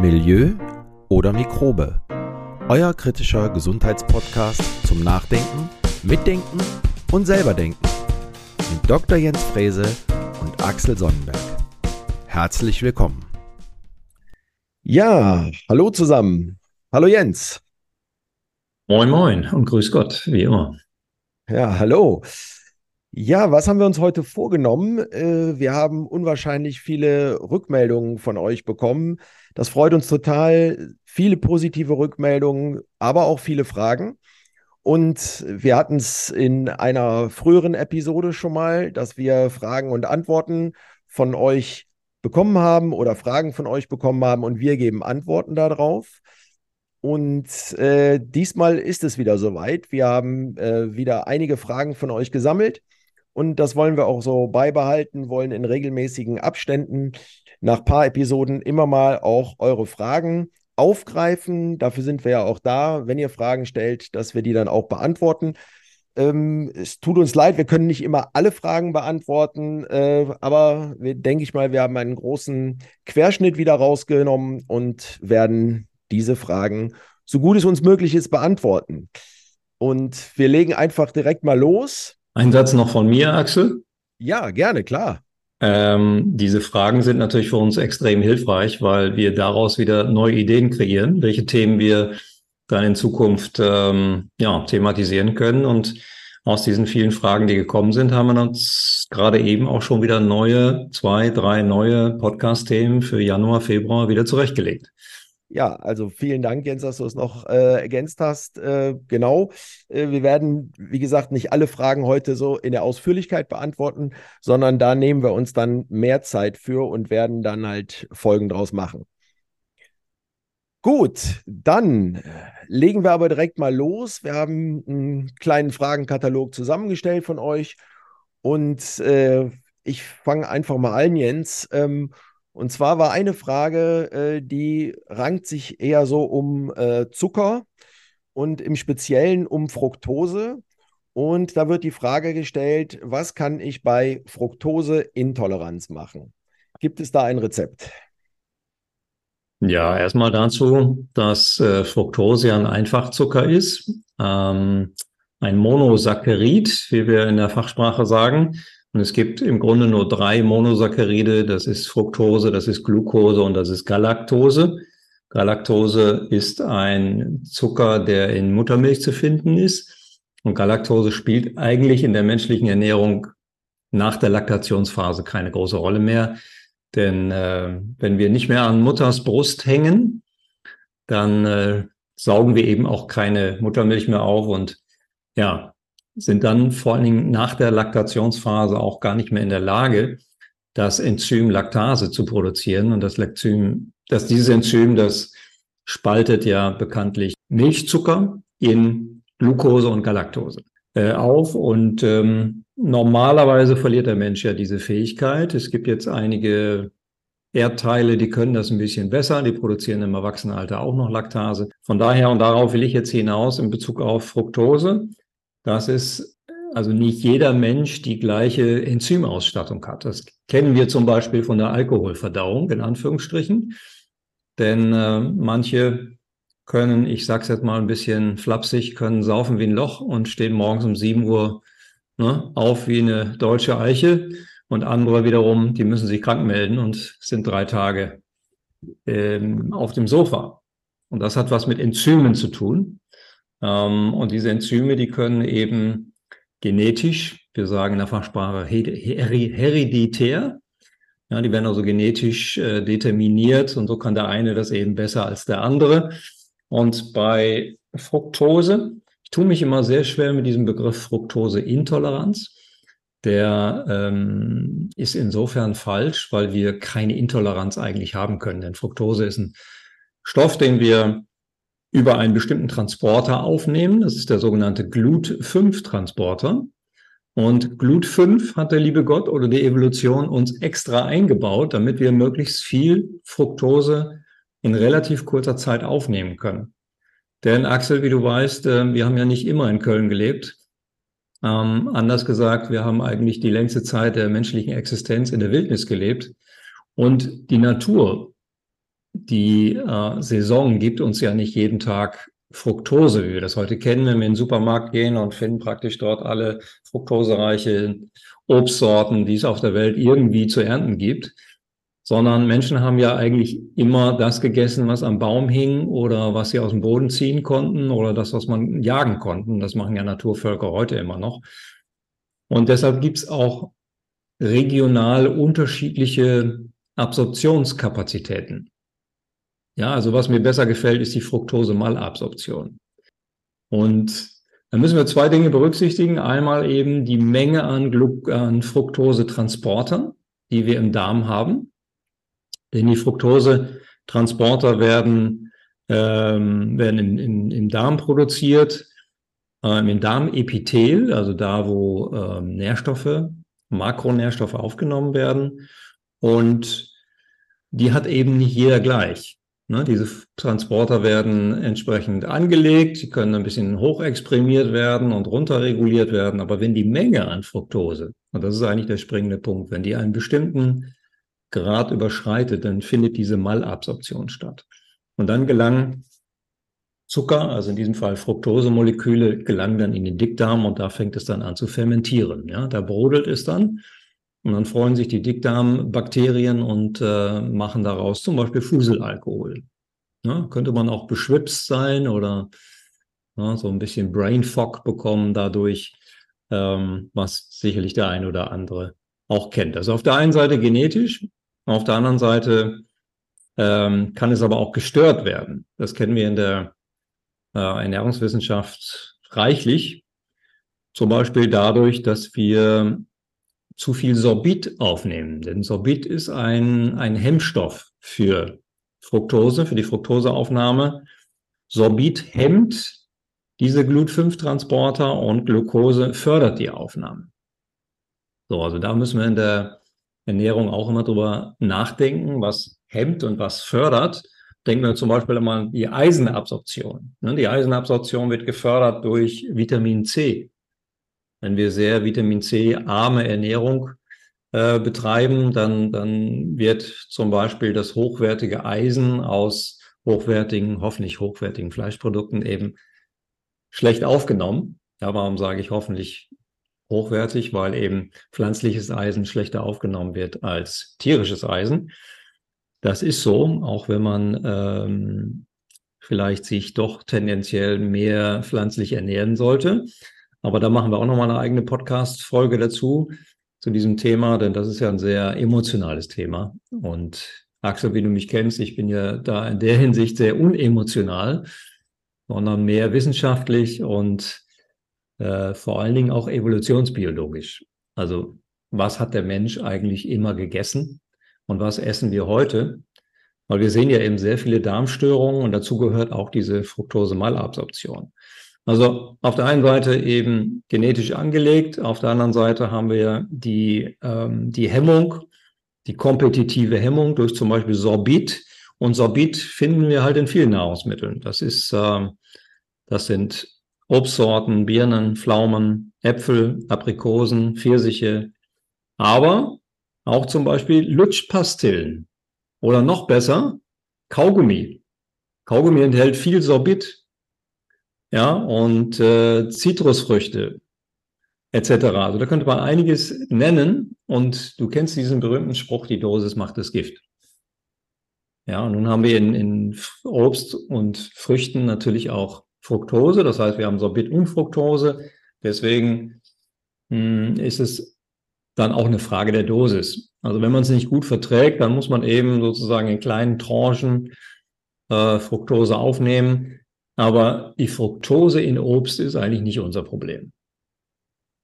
Milieu oder Mikrobe. Euer kritischer Gesundheitspodcast zum Nachdenken, Mitdenken und selberdenken. Mit Dr. Jens Frese und Axel Sonnenberg. Herzlich willkommen. Ja, hallo zusammen. Hallo Jens. Moin, moin und grüß Gott, wie immer. Ja, hallo. Ja, was haben wir uns heute vorgenommen? Äh, wir haben unwahrscheinlich viele Rückmeldungen von euch bekommen. Das freut uns total. Viele positive Rückmeldungen, aber auch viele Fragen. Und wir hatten es in einer früheren Episode schon mal, dass wir Fragen und Antworten von euch bekommen haben oder Fragen von euch bekommen haben und wir geben Antworten darauf. Und äh, diesmal ist es wieder soweit. Wir haben äh, wieder einige Fragen von euch gesammelt und das wollen wir auch so beibehalten, wollen in regelmäßigen Abständen nach paar Episoden immer mal auch eure Fragen aufgreifen. Dafür sind wir ja auch da, wenn ihr Fragen stellt, dass wir die dann auch beantworten. Ähm, es tut uns leid, wir können nicht immer alle Fragen beantworten, äh, aber wir, denke ich mal, wir haben einen großen Querschnitt wieder rausgenommen und werden diese Fragen, so gut es uns möglich ist, beantworten. Und wir legen einfach direkt mal los. Ein Satz noch von mir, Axel. Ja, gerne, klar. Ähm, diese Fragen sind natürlich für uns extrem hilfreich, weil wir daraus wieder neue Ideen kreieren, welche Themen wir dann in Zukunft ähm, ja, thematisieren können. Und aus diesen vielen Fragen, die gekommen sind, haben wir uns gerade eben auch schon wieder neue, zwei, drei neue Podcast-Themen für Januar, Februar wieder zurechtgelegt. Ja, also vielen Dank, Jens, dass du es noch äh, ergänzt hast. Äh, genau. Äh, wir werden, wie gesagt, nicht alle Fragen heute so in der Ausführlichkeit beantworten, sondern da nehmen wir uns dann mehr Zeit für und werden dann halt Folgen draus machen. Gut, dann äh, legen wir aber direkt mal los. Wir haben einen kleinen Fragenkatalog zusammengestellt von euch und äh, ich fange einfach mal an, Jens. Ähm, und zwar war eine Frage, äh, die rankt sich eher so um äh, Zucker und im Speziellen um Fructose. Und da wird die Frage gestellt, was kann ich bei Fructoseintoleranz machen? Gibt es da ein Rezept? Ja, erstmal dazu, dass äh, Fructose ja ein Einfachzucker ist, ähm, ein Monosaccharid, wie wir in der Fachsprache sagen. Und es gibt im Grunde nur drei Monosaccharide. Das ist Fructose, das ist Glucose und das ist Galaktose. Galaktose ist ein Zucker, der in Muttermilch zu finden ist. Und Galaktose spielt eigentlich in der menschlichen Ernährung nach der Laktationsphase keine große Rolle mehr. Denn äh, wenn wir nicht mehr an Mutters Brust hängen, dann äh, saugen wir eben auch keine Muttermilch mehr auf. Und ja, sind dann vor allen Dingen nach der Laktationsphase auch gar nicht mehr in der Lage, das Enzym Laktase zu produzieren. Und das Enzym, dass dieses Enzym, das spaltet ja bekanntlich Milchzucker in Glucose und Galaktose äh, auf. Und ähm, normalerweise verliert der Mensch ja diese Fähigkeit. Es gibt jetzt einige Erdteile, die können das ein bisschen besser, die produzieren im Erwachsenenalter auch noch Laktase. Von daher, und darauf will ich jetzt hinaus in Bezug auf Fructose, dass es also nicht jeder Mensch die gleiche Enzymausstattung hat. Das kennen wir zum Beispiel von der Alkoholverdauung, in Anführungsstrichen. Denn äh, manche können, ich sag's jetzt mal ein bisschen flapsig, können saufen wie ein Loch und stehen morgens um 7 Uhr ne, auf wie eine deutsche Eiche. Und andere wiederum, die müssen sich krank melden und sind drei Tage ähm, auf dem Sofa. Und das hat was mit Enzymen zu tun. Ähm, und diese Enzyme, die können eben genetisch, wir sagen in der Fachsprache hereditär, ja, die werden also genetisch äh, determiniert und so kann der eine das eben besser als der andere. Und bei Fructose, ich tue mich immer sehr schwer mit diesem Begriff Fructoseintoleranz. Der ähm, ist insofern falsch, weil wir keine Intoleranz eigentlich haben können. Denn Fructose ist ein Stoff, den wir über einen bestimmten Transporter aufnehmen. Das ist der sogenannte GLUT5-Transporter. Und GLUT5 hat der liebe Gott oder die Evolution uns extra eingebaut, damit wir möglichst viel Fructose in relativ kurzer Zeit aufnehmen können. Denn Axel, wie du weißt, äh, wir haben ja nicht immer in Köln gelebt. Ähm, anders gesagt, wir haben eigentlich die längste Zeit der menschlichen Existenz in der Wildnis gelebt. Und die Natur die äh, Saison gibt uns ja nicht jeden Tag Fructose, wie wir das heute kennen, wenn wir in den Supermarkt gehen und finden praktisch dort alle fruktosereiche Obstsorten, die es auf der Welt irgendwie zu ernten gibt, sondern Menschen haben ja eigentlich immer das gegessen, was am Baum hing oder was sie aus dem Boden ziehen konnten oder das, was man jagen konnten. Das machen ja Naturvölker heute immer noch. Und deshalb gibt es auch regional unterschiedliche Absorptionskapazitäten. Ja, also was mir besser gefällt, ist die Fructose-Malabsorption. Und da müssen wir zwei Dinge berücksichtigen. Einmal eben die Menge an, an Fructose-Transportern, die wir im Darm haben. Denn die Fructose-Transporter werden, ähm, werden in, in, im Darm produziert, ähm, im Darmepithel, also da, wo ähm, Nährstoffe, Makronährstoffe aufgenommen werden. Und die hat eben nicht jeder gleich. Ne, diese Transporter werden entsprechend angelegt, sie können ein bisschen hochexprimiert werden und runterreguliert werden, aber wenn die Menge an Fructose, und das ist eigentlich der springende Punkt, wenn die einen bestimmten Grad überschreitet, dann findet diese Malabsorption statt. Und dann gelangen Zucker, also in diesem Fall Fructosemoleküle, gelangen dann in den Dickdarm und da fängt es dann an zu fermentieren. Ja, da brodelt es dann und dann freuen sich die Dickdarmbakterien und äh, machen daraus zum Beispiel Fuselalkohol. Ja, könnte man auch beschwipst sein oder ja, so ein bisschen Brain Fog bekommen dadurch, ähm, was sicherlich der eine oder andere auch kennt. Also auf der einen Seite genetisch, auf der anderen Seite ähm, kann es aber auch gestört werden. Das kennen wir in der äh, Ernährungswissenschaft reichlich. Zum Beispiel dadurch, dass wir zu viel Sorbit aufnehmen. Denn Sorbit ist ein, ein Hemmstoff für Fructose, für die Fructoseaufnahme. Sorbit hemmt diese Glut-5-Transporter und Glucose fördert die Aufnahme. So, also da müssen wir in der Ernährung auch immer drüber nachdenken, was hemmt und was fördert. Denken wir zum Beispiel immer an die Eisenabsorption. Ne, die Eisenabsorption wird gefördert durch Vitamin C. Wenn wir sehr Vitamin C arme Ernährung äh, betreiben, dann, dann wird zum Beispiel das hochwertige Eisen aus hochwertigen, hoffentlich hochwertigen Fleischprodukten eben schlecht aufgenommen. Ja, warum sage ich hoffentlich hochwertig? Weil eben pflanzliches Eisen schlechter aufgenommen wird als tierisches Eisen. Das ist so, auch wenn man ähm, vielleicht sich doch tendenziell mehr pflanzlich ernähren sollte. Aber da machen wir auch nochmal eine eigene Podcast-Folge dazu, zu diesem Thema, denn das ist ja ein sehr emotionales Thema. Und Axel, wie du mich kennst, ich bin ja da in der Hinsicht sehr unemotional, sondern mehr wissenschaftlich und äh, vor allen Dingen auch evolutionsbiologisch. Also was hat der Mensch eigentlich immer gegessen und was essen wir heute? Weil wir sehen ja eben sehr viele Darmstörungen und dazu gehört auch diese Fructose-Malabsorption. Also auf der einen Seite eben genetisch angelegt, auf der anderen Seite haben wir die, ähm, die Hemmung, die kompetitive Hemmung durch zum Beispiel Sorbit. Und Sorbit finden wir halt in vielen Nahrungsmitteln. Das ist, äh, das sind Obstsorten, Birnen, Pflaumen, Äpfel, Aprikosen, Pfirsiche, aber auch zum Beispiel Lutschpastillen oder noch besser Kaugummi. Kaugummi enthält viel Sorbit, ja, und äh, Zitrusfrüchte etc. Also da könnte man einiges nennen und du kennst diesen berühmten Spruch, die Dosis macht das Gift. Ja, und nun haben wir in, in Obst und Früchten natürlich auch Fructose, das heißt, wir haben Sorbit und Fructose. Deswegen mh, hm, ist es dann auch eine Frage der Dosis. Also wenn man es nicht gut verträgt, dann muss man eben sozusagen in kleinen Tranchen äh, Fructose aufnehmen. Aber die Fructose in Obst ist eigentlich nicht unser Problem.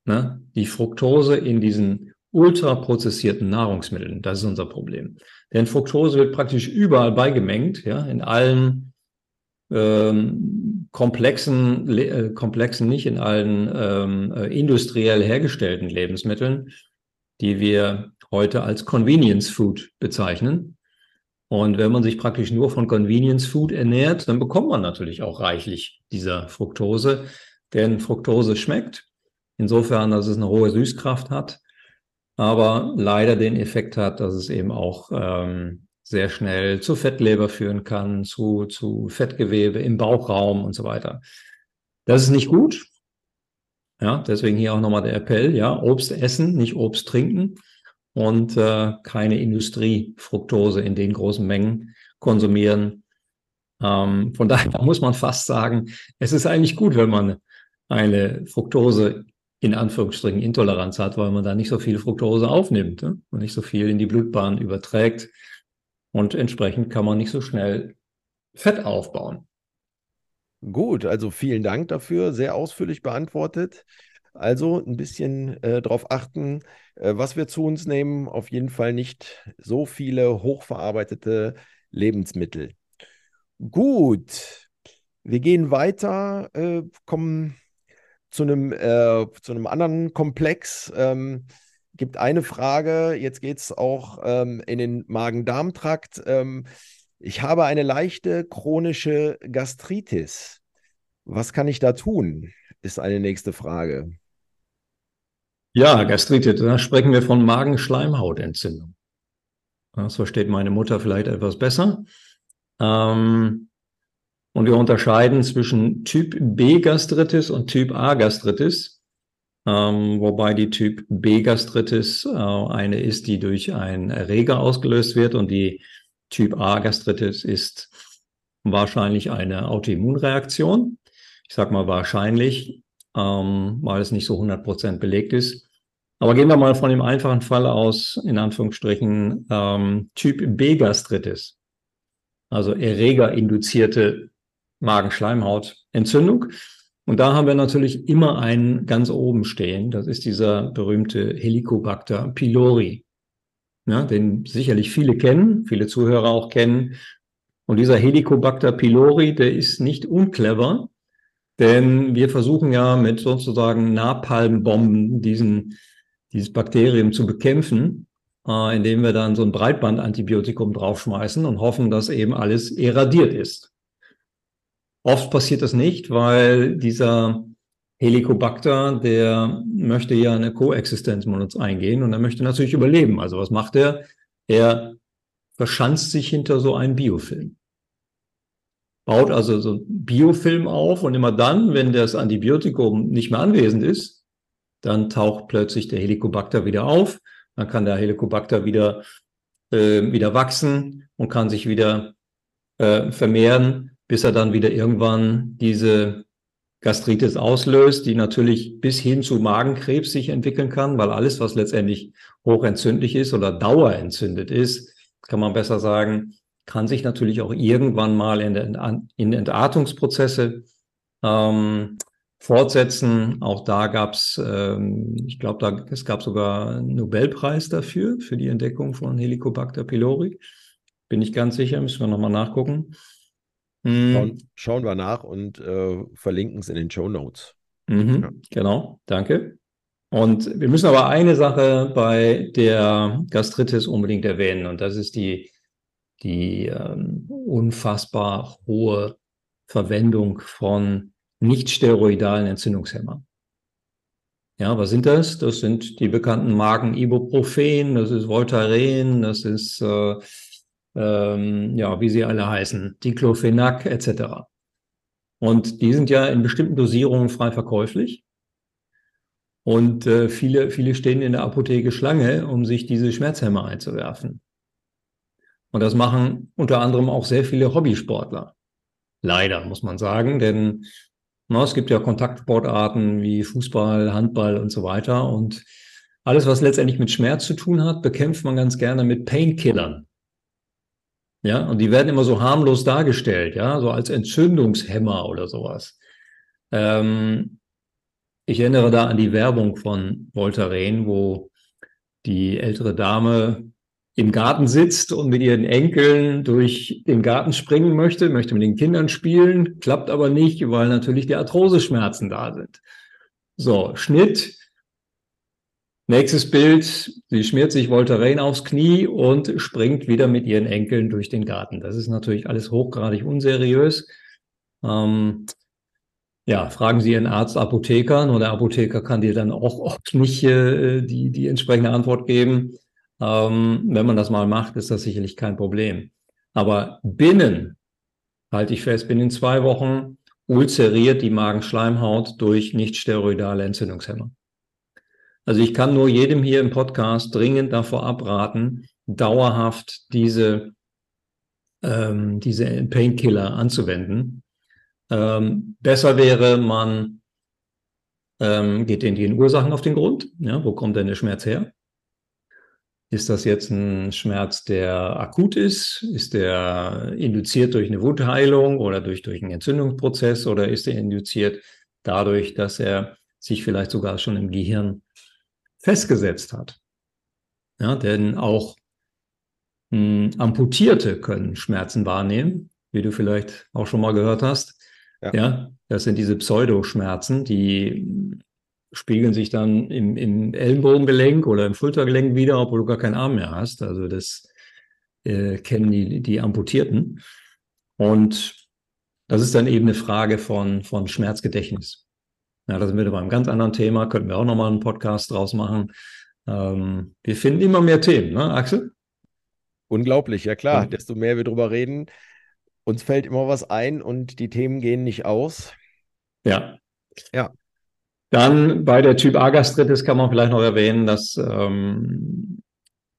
Ne? Die Fructose in diesen ultraprozessierten Nahrungsmitteln, das ist unser Problem. Denn Fructose wird praktisch überall beigemengt, ja, in allen ähm, komplexen, äh, komplexen, nicht in allen ähm, äh, industriell hergestellten Lebensmitteln, die wir heute als Convenience Food bezeichnen. Und wenn man sich praktisch nur von Convenience Food ernährt, dann bekommt man natürlich auch reichlich dieser Fructose, denn Fructose schmeckt. Insofern, dass es eine hohe Süßkraft hat, aber leider den Effekt hat, dass es eben auch ähm, sehr schnell zu Fettleber führen kann, zu, zu Fettgewebe im Bauchraum und so weiter. Das ist nicht gut. Ja, deswegen hier auch nochmal der Appell, ja, Obst essen, nicht Obst trinken und äh, keine Industriefructose in den großen Mengen konsumieren. Ähm, von daher muss man fast sagen, es ist eigentlich gut, wenn man eine Fructose in Anführungsstrichen Intoleranz hat, weil man da nicht so viel Fructose aufnimmt ne? und nicht so viel in die Blutbahn überträgt. Und entsprechend kann man nicht so schnell Fett aufbauen. Gut, also vielen Dank dafür, sehr ausführlich beantwortet. Also ein bisschen äh, darauf achten, äh, was wir zu uns nehmen. Auf jeden Fall nicht so viele hochverarbeitete Lebensmittel. Gut, wir gehen weiter, äh, kommen zu einem, äh, zu einem anderen Komplex. Ähm, gibt eine Frage, jetzt geht es auch ähm, in den Magen-Darm-Trakt. Ähm, ich habe eine leichte chronische Gastritis. Was kann ich da tun? Ist eine nächste Frage. Ja, Gastritis, da sprechen wir von Magenschleimhautentzündung. Das versteht meine Mutter vielleicht etwas besser. Ähm, und wir unterscheiden zwischen Typ B Gastritis und Typ A Gastritis, ähm, wobei die Typ B Gastritis äh, eine ist, die durch einen Erreger ausgelöst wird und die Typ A Gastritis ist wahrscheinlich eine Autoimmunreaktion. Ich sage mal wahrscheinlich, ähm, weil es nicht so 100 Prozent belegt ist. Aber gehen wir mal von dem einfachen Fall aus, in Anführungsstrichen, ähm, Typ B Gastritis, also Erreger-induzierte Magenschleimhautentzündung. Und da haben wir natürlich immer einen ganz oben stehen. Das ist dieser berühmte Helicobacter pylori, ja, den sicherlich viele kennen, viele Zuhörer auch kennen. Und dieser Helicobacter pylori, der ist nicht unclever, denn wir versuchen ja mit sozusagen Napalmbomben diesen, dieses Bakterium zu bekämpfen, äh, indem wir dann so ein Breitbandantibiotikum draufschmeißen und hoffen, dass eben alles irradiert ist. Oft passiert das nicht, weil dieser Helicobacter, der möchte ja eine Koexistenz mit uns eingehen und er möchte natürlich überleben. Also was macht er? Er verschanzt sich hinter so einem Biofilm. Baut also so ein Biofilm auf und immer dann, wenn das Antibiotikum nicht mehr anwesend ist, dann taucht plötzlich der Helicobacter wieder auf. Dann kann der Helicobacter wieder, äh, wieder wachsen und kann sich wieder äh, vermehren bis er dann wieder irgendwann diese Gastritis auslöst, die natürlich bis hin zu Magenkrebs sich entwickeln kann, weil alles, was letztendlich hochentzündlich ist oder dauerentzündet ist, kann man besser sagen, kann sich natürlich auch irgendwann mal in, der, in Entartungsprozesse ähm, fortsetzen. Auch da gab es, ähm, ich glaube, es gab sogar einen Nobelpreis dafür, für die Entdeckung von Helicobacter pylori. Bin ich ganz sicher, müssen wir nochmal nachgucken. Schauen, hm. schauen, wir nach und äh, verlinken es in den Show Notes. Mhm, ja. Genau, danke. Und wir müssen aber eine Sache bei der Gastritis unbedingt erwähnen und das ist die, die ähm, unfassbar hohe Verwendung von nicht-steroidalen Entzündungshemmern. Ja, was sind das? Das sind die bekannten Marken Ibuprofen, das ist Voltaren, das ist äh, ähm, ja, wie sie alle heißen, Diclofenac etc. Und die sind ja in bestimmten Dosierungen frei verkäuflich. Und äh, viele, viele stehen in der Apotheke Schlange, um sich diese Schmerzhämmer einzuwerfen. Und das machen unter anderem auch sehr viele Hobbysportler. Leider, muss man sagen, denn na, es gibt ja Kontaktsportarten wie Fußball, Handball und so weiter. Und alles, was letztendlich mit Schmerz zu tun hat, bekämpft man ganz gerne mit Painkillern. Ja, und die werden immer so harmlos dargestellt, ja, so als Entzündungshemmer oder sowas. Ähm, ich erinnere da an die Werbung von Voltaren, wo die ältere Dame im Garten sitzt und mit ihren Enkeln durch den Garten springen möchte, möchte mit den Kindern spielen, klappt aber nicht, weil natürlich die Arthroseschmerzen da sind. So, Schnitt, Nächstes Bild, sie schmiert sich Voltaren aufs Knie und springt wieder mit ihren Enkeln durch den Garten. Das ist natürlich alles hochgradig unseriös. Ähm, ja, fragen Sie Ihren Arzt, Apotheker, nur der Apotheker kann dir dann auch oft nicht äh, die, die entsprechende Antwort geben. Ähm, wenn man das mal macht, ist das sicherlich kein Problem. Aber binnen, halte ich fest, binnen zwei Wochen ulzeriert die Magenschleimhaut durch nicht-steroidale Entzündungshemmer. Also ich kann nur jedem hier im Podcast dringend davor abraten, dauerhaft diese, ähm, diese Painkiller anzuwenden. Ähm, besser wäre, man ähm, geht in den Ursachen auf den Grund. Ja, wo kommt denn der Schmerz her? Ist das jetzt ein Schmerz, der akut ist? Ist der induziert durch eine Wundheilung oder durch, durch einen Entzündungsprozess oder ist er induziert dadurch, dass er sich vielleicht sogar schon im Gehirn festgesetzt hat? Ja, denn auch mh, hm, Amputierte können Schmerzen wahrnehmen, wie du vielleicht auch schon mal gehört hast. Ja, ja das sind diese Pseudoschmerzen, die spiegeln sich dann im, im Ellenbogengelenk oder im Schultergelenk wieder, obwohl du gar keinen Arm mehr hast. Also das äh, kennen die, die Amputierten. Und das ist dann eben eine Frage von, von Schmerzgedächtnis. Ja, da sind wir bei einem ganz anderen Thema, könnten wir auch nochmal einen Podcast draus machen. Ähm, wir finden immer mehr Themen, ne, Axel? Unglaublich, ja klar. Ja. Desto mehr wir drüber reden, uns fällt immer was ein und die Themen gehen nicht aus. Ja. Ja. Dann bei der Typ A-Gastritis kann man vielleicht noch erwähnen, dass, ähm,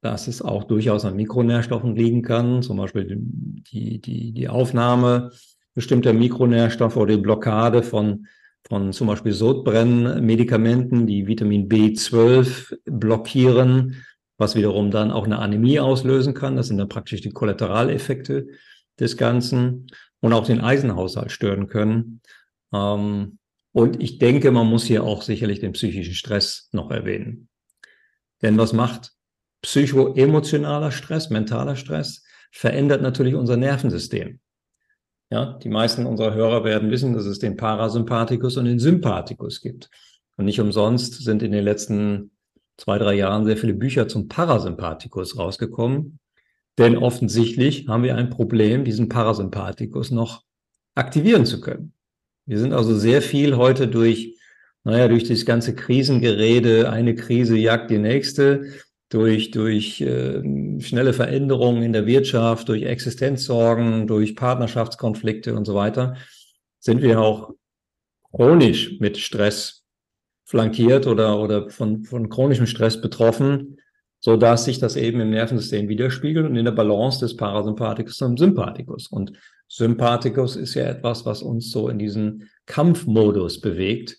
dass es auch durchaus an Mikronährstoffen liegen kann, zum Beispiel die, die, die Aufnahme bestimmter Mikronährstoffe oder die Blockade von, von zum Beispiel Sodbrennmedikamenten, die Vitamin B12 blockieren, was wiederum dann auch eine Anämie auslösen kann. Das sind dann praktisch die Kollateraleffekte des Ganzen und auch den Eisenhaushalt stören können. Ähm, und ich denke, man muss hier auch sicherlich den psychischen Stress noch erwähnen. Denn was macht psychoemotionaler Stress, mentaler Stress? Verändert natürlich unser Nervensystem. Ja, die meisten unserer Hörer werden wissen, dass es den Parasympathikus und den Sympathikus gibt. Und nicht umsonst sind in den letzten zwei, drei Jahren sehr viele Bücher zum Parasympathikus rausgekommen. Denn offensichtlich haben wir ein Problem, diesen Parasympathikus noch aktivieren zu können. Wir sind also sehr viel heute durch, naja, durch das ganze Krisengerede, eine Krise jagt die nächste, durch, durch äh, schnelle Veränderungen in der Wirtschaft, durch Existenzsorgen, durch Partnerschaftskonflikte und so weiter, sind wir auch chronisch mit Stress flankiert oder, oder von, von chronischem Stress betroffen, so dass sich das eben im Nervensystem widerspiegelt und in der Balance des Parasympathikus und Sympathikus. Und Sympathikus ist ja etwas, was uns so in diesen Kampfmodus bewegt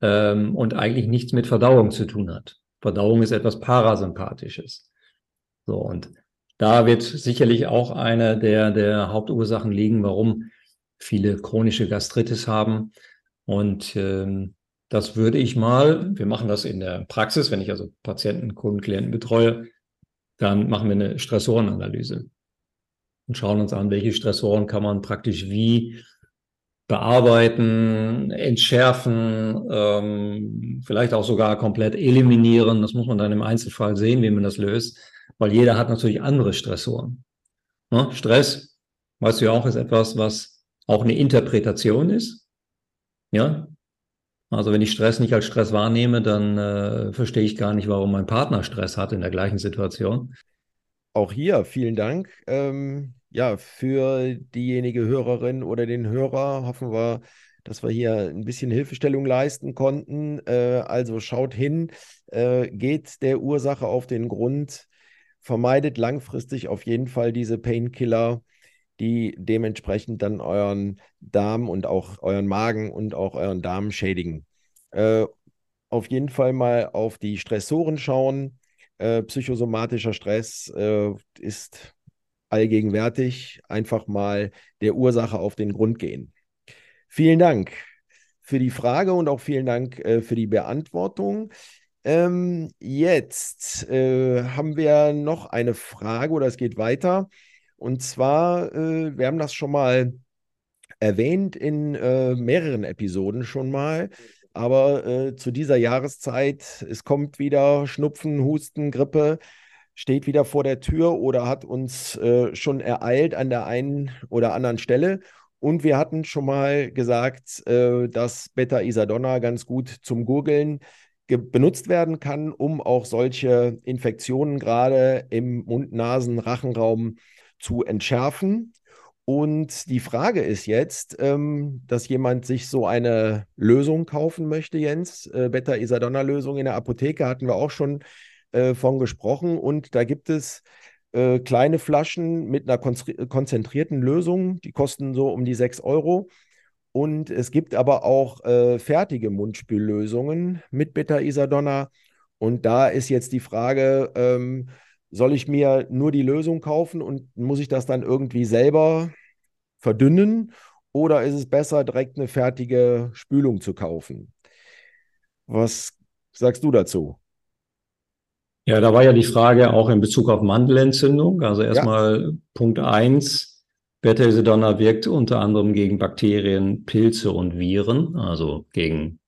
ähm, und eigentlich nichts mit Verdauung zu tun hat. Verdauung ist etwas Parasympathisches. So, und da wird sicherlich auch eine der, der Hauptursachen liegen, warum viele chronische Gastritis haben. Und ähm, das würde ich mal, wir machen das in der Praxis, wenn ich also Patienten, Kunden, Klienten betreue, dann machen wir eine Stressorenanalyse und schauen uns an, welche Stressoren kann man praktisch wie bearbeiten, entschärfen, ähm, vielleicht auch sogar komplett eliminieren. Das muss man dann im Einzelfall sehen, wie man das löst, weil jeder hat natürlich andere Stressoren. Ne? Stress, weißt du ja auch, ist etwas, was auch eine Interpretation ist. Ja, also wenn ich Stress nicht als Stress wahrnehme, dann äh, verstehe ich gar nicht, warum mein Partner Stress hat in der gleichen Situation. Auch hier vielen Dank. Ähm, ja, für diejenige Hörerin oder den Hörer hoffen wir, dass wir hier ein bisschen Hilfestellung leisten konnten. Äh, also schaut hin, äh, geht der Ursache auf den Grund, vermeidet langfristig auf jeden Fall diese Painkiller, die dementsprechend dann euren Darm und auch euren Magen und auch euren Darm schädigen. Äh, auf jeden Fall mal auf die Stressoren schauen äh, psychosomatischer Stress äh, ist allgegenwärtig. Einfach mal der Ursache auf den Grund gehen. Vielen Dank für die Frage und auch vielen Dank äh, für die Beantwortung. Ähm, jetzt äh, haben wir noch eine Frage oder es geht weiter. Und zwar, äh, wir haben das schon mal erwähnt in mehreren Episoden schon mal. Aber äh, zu dieser Jahreszeit, es kommt wieder Schnupfen, Husten, Grippe, steht wieder vor der Tür oder hat uns äh, schon ereilt an der einen oder anderen Stelle. Und wir hatten schon mal gesagt, äh, dass Beta Isadonna ganz gut zum Gurgeln benutzt werden kann, um auch solche Infektionen gerade im Mund-Nasen-Rachenraum zu entschärfen. Und die Frage ist jetzt, ähm, dass jemand sich so eine Lösung kaufen möchte, Jens. Äh, Beta-Isadonna-Lösung in der Apotheke hatten wir auch schon äh, von gesprochen. Und da gibt es äh, kleine Flaschen mit einer konzentrierten Lösung, die kosten so um die 6 Euro. Und es gibt aber auch äh, fertige Mundspüllösungen mit Beta-Isadonna. Und da ist jetzt die Frage, ähm, soll ich mir nur die Lösung kaufen und muss ich das dann irgendwie selber verdünnen? Oder ist es besser, direkt eine fertige Spülung zu kaufen? Was sagst du dazu? Ja, da war ja die Frage auch in Bezug auf Mandelentzündung. Also erstmal ja. Punkt eins Beta-Isadonna wirkt unter anderem gegen Bakterien, Pilze und Viren, also gegen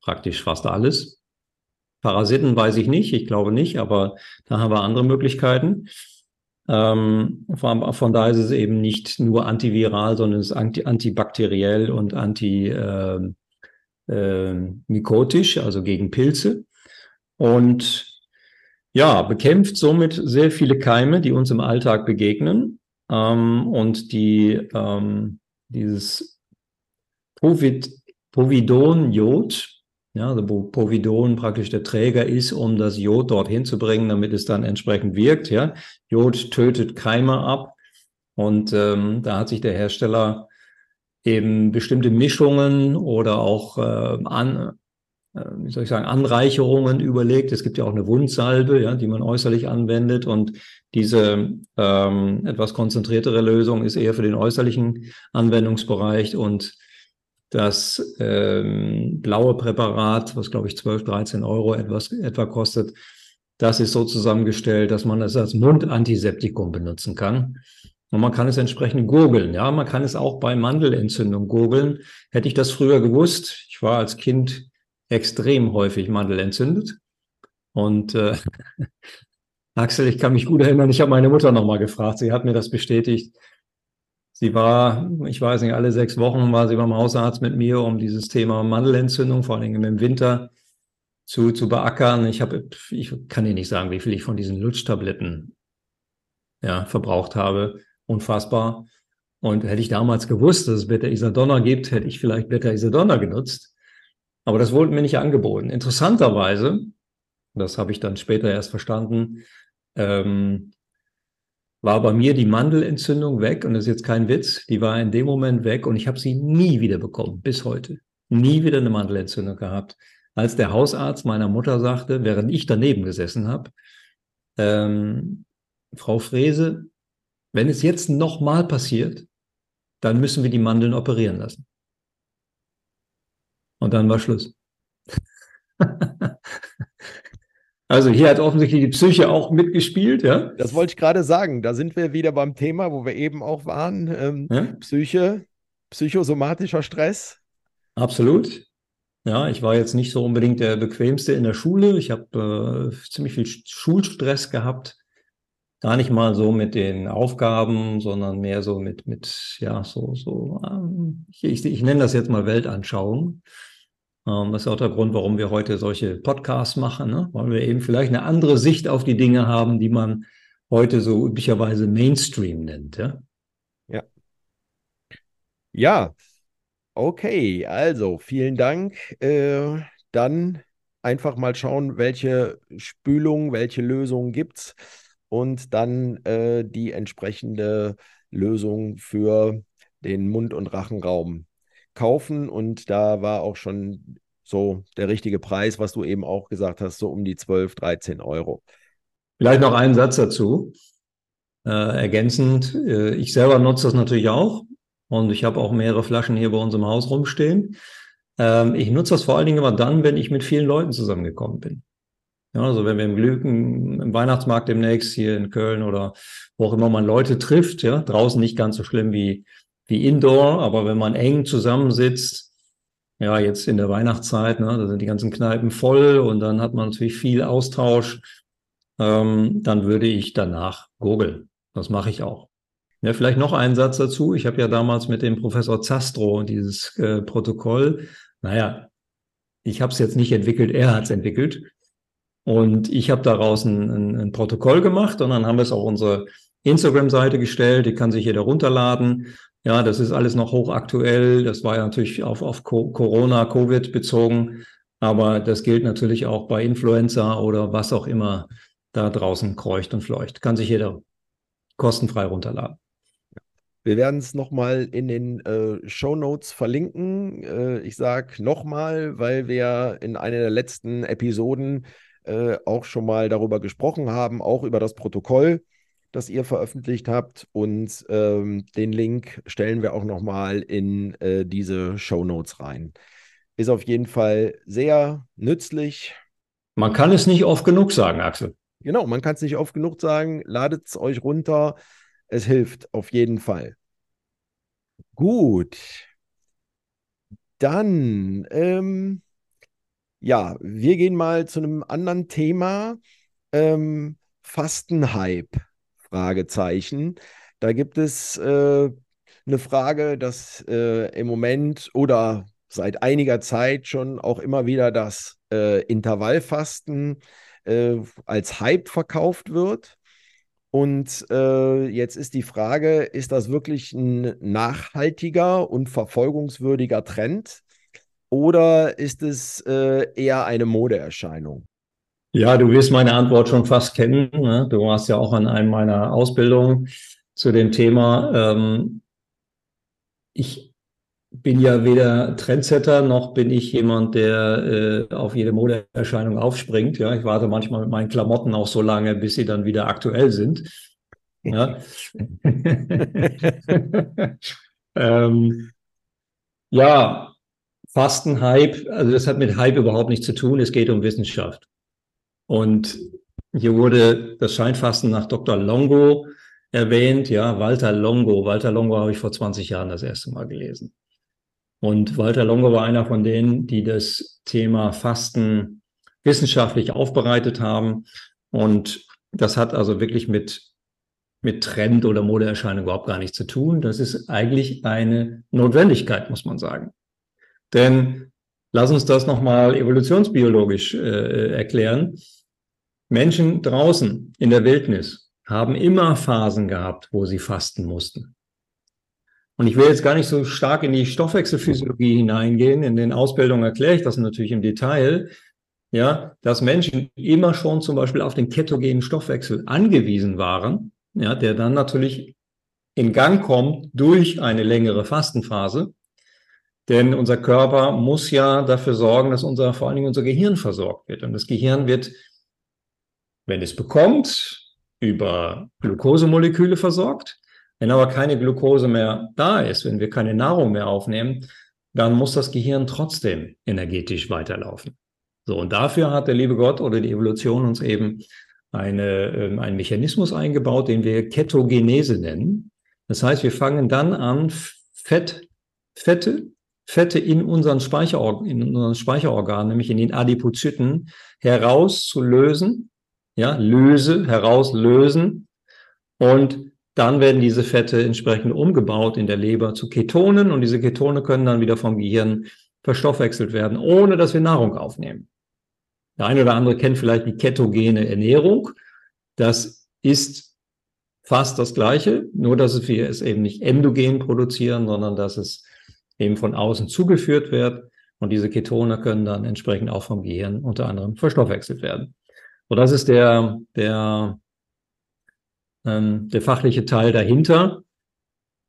praktisch fast alles. Parasiten weiß ich nicht, ich glaube nicht, aber da haben wir andere Möglichkeiten. Ähm, von, von, daher ist es eben nicht nur antiviral, sondern es ist anti, antibakteriell und antimykotisch, äh, äh, also gegen Pilze. Und ja, bekämpft somit sehr viele Keime, die uns im Alltag begegnen. Ähm, und die, ähm, dieses Povid, Povidon-Jod, ja, also wo Povidon praktisch der Träger ist, um das Jod dorthin zu bringen, damit es dann entsprechend wirkt. Ja. Jod tötet Keime ab. Und ähm, da hat sich der Hersteller eben bestimmte Mischungen oder auch äh, an, äh, wie soll ich sagen, Anreicherungen überlegt. Es gibt ja auch eine Wundsalbe, ja, die man äußerlich anwendet. Und diese ähm, etwas konzentriertere Lösung ist eher für den äußerlichen Anwendungsbereich. Und das ähm, blaue Präparat, was glaube ich 12, 13 Euro etwas, etwa kostet, das ist so zusammengestellt, dass man es als Mundantiseptikum benutzen kann. Und man kann es entsprechend gurgeln. Ja, man kann es auch bei Mandelentzündung gurgeln. Hätte ich das früher gewusst, ich war als Kind extrem häufig Mandel entzündet. Und äh, Axel, ich kann mich gut erinnern, ich habe meine Mutter nochmal gefragt, sie hat mir das bestätigt. Sie war, ich weiß nicht, alle sechs Wochen war sie beim Hausarzt mit mir, um dieses Thema Mandelentzündung, vor allem im Winter, zu, zu beackern. Ich habe, ich kann dir nicht sagen, wie viel ich von diesen Lutschtabletten ja, verbraucht habe. Unfassbar. Und hätte ich damals gewusst, dass es Beta-Isadonna gibt, hätte ich vielleicht Beta-Isadonna genutzt. Aber das wurde mir nicht angeboten. Interessanterweise, das habe ich dann später erst verstanden, ähm, war bei mir die Mandelentzündung weg und das ist jetzt kein Witz, die war in dem Moment weg und ich habe sie nie wieder bekommen, bis heute. Nie wieder eine Mandelentzündung gehabt. Als der Hausarzt meiner Mutter sagte, während ich daneben gesessen habe, ähm, Frau Frese, wenn es jetzt nochmal passiert, dann müssen wir die Mandeln operieren lassen. Und dann war Schluss. also hier hat offensichtlich die Psyche auch mitgespielt, ja? Das wollte ich gerade sagen. Da sind wir wieder beim Thema, wo wir eben auch waren. Ähm, ja? Psyche, psychosomatischer Stress. Absolut. Ja, ich war jetzt nicht so unbedingt der bequemste in der Schule. Ich habe äh, ziemlich viel Schulstress gehabt. Gar nicht mal so mit den Aufgaben, sondern mehr so mit, mit ja, so, so, ähm, ich, ich, ich nenne das jetzt mal Weltanschauung. Ähm, das ist auch der Grund, warum wir heute solche Podcasts machen, ne? weil wir eben vielleicht eine andere Sicht auf die Dinge haben, die man heute so üblicherweise Mainstream nennt. Ja, ja. ja. okay, also vielen Dank. Äh, dann einfach mal schauen, welche Spülung, welche Lösungen gibt es und dann äh, die entsprechende Lösung für den Mund- und Rachenraum kaufen und da war auch schon so der richtige Preis, was du eben auch gesagt hast, so um die 12, 13 Euro. Vielleicht noch einen Satz dazu. Äh, ergänzend, äh, ich selber nutze das natürlich auch und ich habe auch mehrere Flaschen hier bei uns im Haus rumstehen. Ähm, ich nutze das vor allen Dingen immer dann, wenn ich mit vielen Leuten zusammengekommen bin. Ja, also wenn wir im Glücken, im Weihnachtsmarkt demnächst hier in Köln oder wo auch immer man Leute trifft, ja, draußen nicht ganz so schlimm wie wie Indoor, aber wenn man eng zusammensitzt, ja, jetzt in der Weihnachtszeit, ne, da sind die ganzen Kneipen voll und dann hat man natürlich viel Austausch, ähm, dann würde ich danach gurgeln. Das mache ich auch. Ja, vielleicht noch einen Satz dazu. Ich habe ja damals mit dem Professor Zastro dieses äh, Protokoll, naja, ich habe es jetzt nicht entwickelt, er hat es entwickelt. Und ich habe daraus ein, ein, ein, Protokoll gemacht und dann haben wir es auf unsere Instagram-Seite gestellt. Die kann sich jeder runterladen. Ja, das ist alles noch hochaktuell. Das war ja natürlich auf, auf Corona, Covid bezogen. Aber das gilt natürlich auch bei Influenza oder was auch immer da draußen kreucht und fleucht. Kann sich jeder kostenfrei runterladen. Wir werden es nochmal in den äh, Show Notes verlinken. Äh, ich sage nochmal, weil wir in einer der letzten Episoden äh, auch schon mal darüber gesprochen haben, auch über das Protokoll, das ihr veröffentlicht habt. Und ähm, den Link stellen wir auch nochmal in äh, diese Show Notes rein. Ist auf jeden Fall sehr nützlich. Man kann es nicht oft genug sagen, Axel. Genau, man kann es nicht oft genug sagen. Ladet es euch runter. Es hilft auf jeden Fall. Gut. Dann, ähm, ja, wir gehen mal zu einem anderen Thema. Ähm, Fastenhype, Fragezeichen. Da gibt es äh, eine Frage, dass äh, im Moment oder seit einiger Zeit schon auch immer wieder das äh, Intervallfasten äh, als Hype verkauft wird. Und äh, jetzt ist die Frage, ist das wirklich ein nachhaltiger und verfolgungswürdiger Trend oder ist es äh, eher eine Modeerscheinung? Ja, du wirst meine Antwort schon fast kennen. Ne? Du warst ja auch an einem meiner Ausbildungen zu dem Thema. Ähm, ich bin ja weder Trendsetter noch bin ich jemand, der äh, auf jede Modeerscheinung aufspringt. Ja, ich warte manchmal mit meinen Klamotten auch so lange, bis sie dann wieder aktuell sind. Ja, ähm, ja Fastenhype, also das hat mit Hype überhaupt nichts zu tun. Es geht um Wissenschaft. Und hier wurde das Scheinfasten nach Dr. Longo erwähnt. Ja, Walter Longo. Walter Longo habe ich vor 20 Jahren das erste Mal gelesen. Und Walter Longo war einer von denen, die das Thema Fasten wissenschaftlich aufbereitet haben. Und das hat also wirklich mit, mit Trend oder Modeerscheinung überhaupt gar nichts zu tun. Das ist eigentlich eine Notwendigkeit, muss man sagen. Denn lass uns das nochmal evolutionsbiologisch äh, erklären. Menschen draußen in der Wildnis haben immer Phasen gehabt, wo sie fasten mussten. Und ich will jetzt gar nicht so stark in die Stoffwechselphysiologie hineingehen. In den Ausbildungen erkläre ich das natürlich im Detail. Ja, dass Menschen immer schon zum Beispiel auf den ketogenen Stoffwechsel angewiesen waren, ja, der dann natürlich in Gang kommt durch eine längere Fastenphase. Denn unser Körper muss ja dafür sorgen, dass unser, vor allen Dingen unser Gehirn versorgt wird. Und das Gehirn wird, wenn es bekommt, über Glukosemoleküle versorgt. Wenn aber keine Glucose mehr da ist, wenn wir keine Nahrung mehr aufnehmen, dann muss das Gehirn trotzdem energetisch weiterlaufen. So, und dafür hat der liebe Gott oder die Evolution uns eben eine, äh, einen Mechanismus eingebaut, den wir Ketogenese nennen. Das heißt, wir fangen dann an, Fett, Fette, Fette in unseren, Speicherorgan, in unseren Speicherorganen, nämlich in den Adipozyten, herauszulösen, ja, löse, herauslösen und dann werden diese Fette entsprechend umgebaut in der Leber zu Ketonen und diese Ketone können dann wieder vom Gehirn verstoffwechselt werden, ohne dass wir Nahrung aufnehmen. Der eine oder andere kennt vielleicht die ketogene Ernährung. Das ist fast das Gleiche, nur dass wir es eben nicht endogen produzieren, sondern dass es eben von außen zugeführt wird. Und diese Ketone können dann entsprechend auch vom Gehirn unter anderem verstoffwechselt werden. So, das ist der, der ähm, der fachliche Teil dahinter.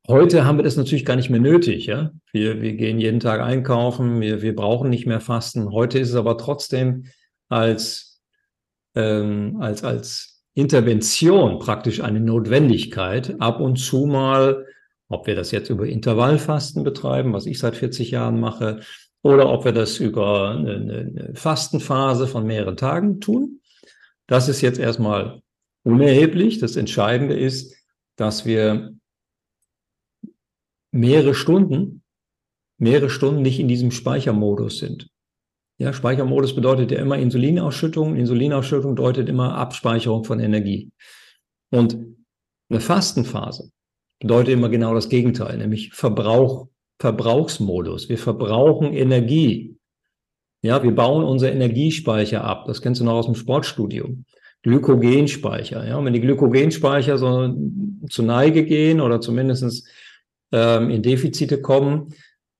Heute haben wir das natürlich gar nicht mehr nötig. Ja? Wir, wir gehen jeden Tag einkaufen, wir, wir brauchen nicht mehr Fasten. Heute ist es aber trotzdem als, ähm, als, als Intervention praktisch eine Notwendigkeit, ab und zu mal, ob wir das jetzt über Intervallfasten betreiben, was ich seit 40 Jahren mache, oder ob wir das über eine, Fastenphase von mehreren Tagen tun. Das ist jetzt erstmal unerheblich. Das Entscheidende ist, dass wir mehrere Stunden, mehrere Stunden nicht in diesem Speichermodus sind. Ja, Speichermodus bedeutet ja immer Insulinausschüttung. Insulinausschüttung bedeutet immer Abspeicherung von Energie. Und eine Fastenphase bedeutet immer genau das Gegenteil, nämlich Verbrauch, Verbrauchsmodus. Wir verbrauchen Energie. Ja, wir bauen unsere Energiespeicher ab. Das kennst du noch aus dem Sportstudio. Glykogenspeicher. Ja, und wenn die Glykogenspeicher so zu Neige gehen oder zumindest ähm, in Defizite kommen,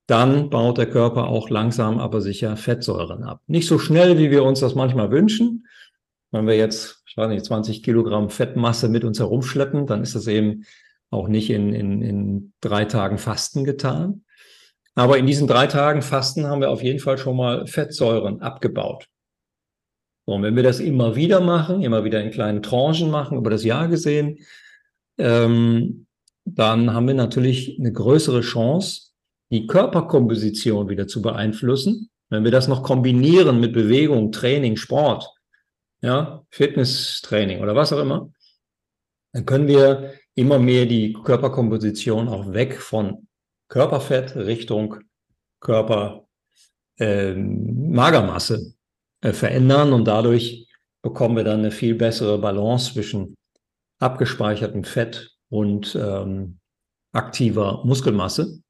dann baut der Körper auch langsam, aber sicher Fettsäuren ab. Nicht so schnell, wie wir uns das manchmal wünschen. Wenn wir jetzt, ich weiß nicht, 20 Kilogramm Fettmasse mit uns herumschleppen, dann ist das eben auch nicht in, in, in drei Tagen Fasten getan. Aber in diesen drei Tagen Fasten haben wir auf jeden Fall schon mal Fettsäuren abgebaut. und wenn wir das immer wieder machen, immer wieder in kleinen Tranchen machen, über das Jahr gesehen, ähm, dann haben wir natürlich eine größere Chance, die Körperkomposition wieder zu beeinflussen. Wenn wir das noch kombinieren mit Bewegung, Training, Sport, ja, Fitnesstraining oder was auch immer, dann können wir immer mehr die Körperkomposition auch weg von Körperfett Richtung Körper äh, Magermasse äh, verändern und dadurch bekommen wir dann eine viel bessere Balance zwischen abgespeichertem Fett und ähm, aktiver Muskelmasse.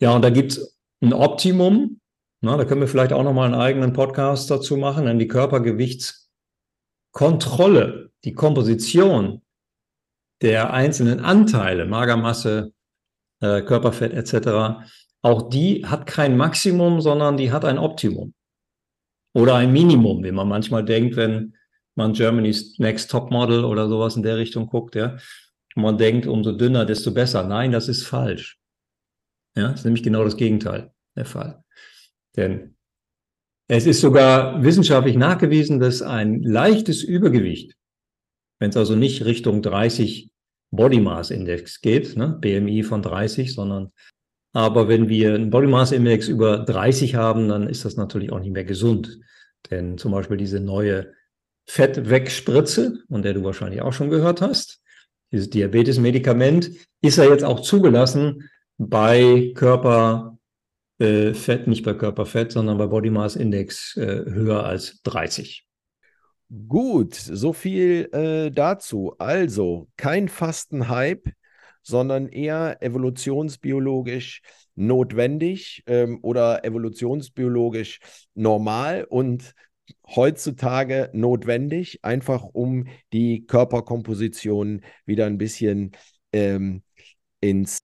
Ja, und da gibt es ein Optimum. Na, da können wir vielleicht auch nochmal einen eigenen Podcast dazu machen, denn die Körpergewichtskontrolle, die Komposition der einzelnen Anteile, Magermasse, äh, Körperfett etc., auch die hat kein Maximum, sondern die hat ein Optimum. Oder ein Minimum, wie man manchmal denkt, wenn man Germany's Next Top Model oder sowas in der Richtung guckt, ja. Und man denkt, umso dünner, desto besser. Nein, das ist falsch. Ja, das ist nämlich genau das Gegenteil der Fall. Denn es ist sogar wissenschaftlich nachgewiesen, dass ein leichtes Übergewicht, wenn es also nicht Richtung 30 Body Mass Index geht, ne, BMI von 30, sondern aber wenn wir einen Body Mass Index über 30 haben, dann ist das natürlich auch nicht mehr gesund. Denn zum Beispiel diese neue Fettwegspritze, von der du wahrscheinlich auch schon gehört hast, dieses Diabetes-Medikament, ist ja jetzt auch zugelassen bei Körperfett, äh, nicht bei Körperfett, sondern bei Body Mass Index äh, höher als 30. Gut, so viel äh, dazu. Also kein Fastenhype, sondern eher evolutionsbiologisch notwendig ähm, oder evolutionsbiologisch normal und heutzutage notwendig, einfach um die Körperkomposition wieder ein bisschen ähm, ins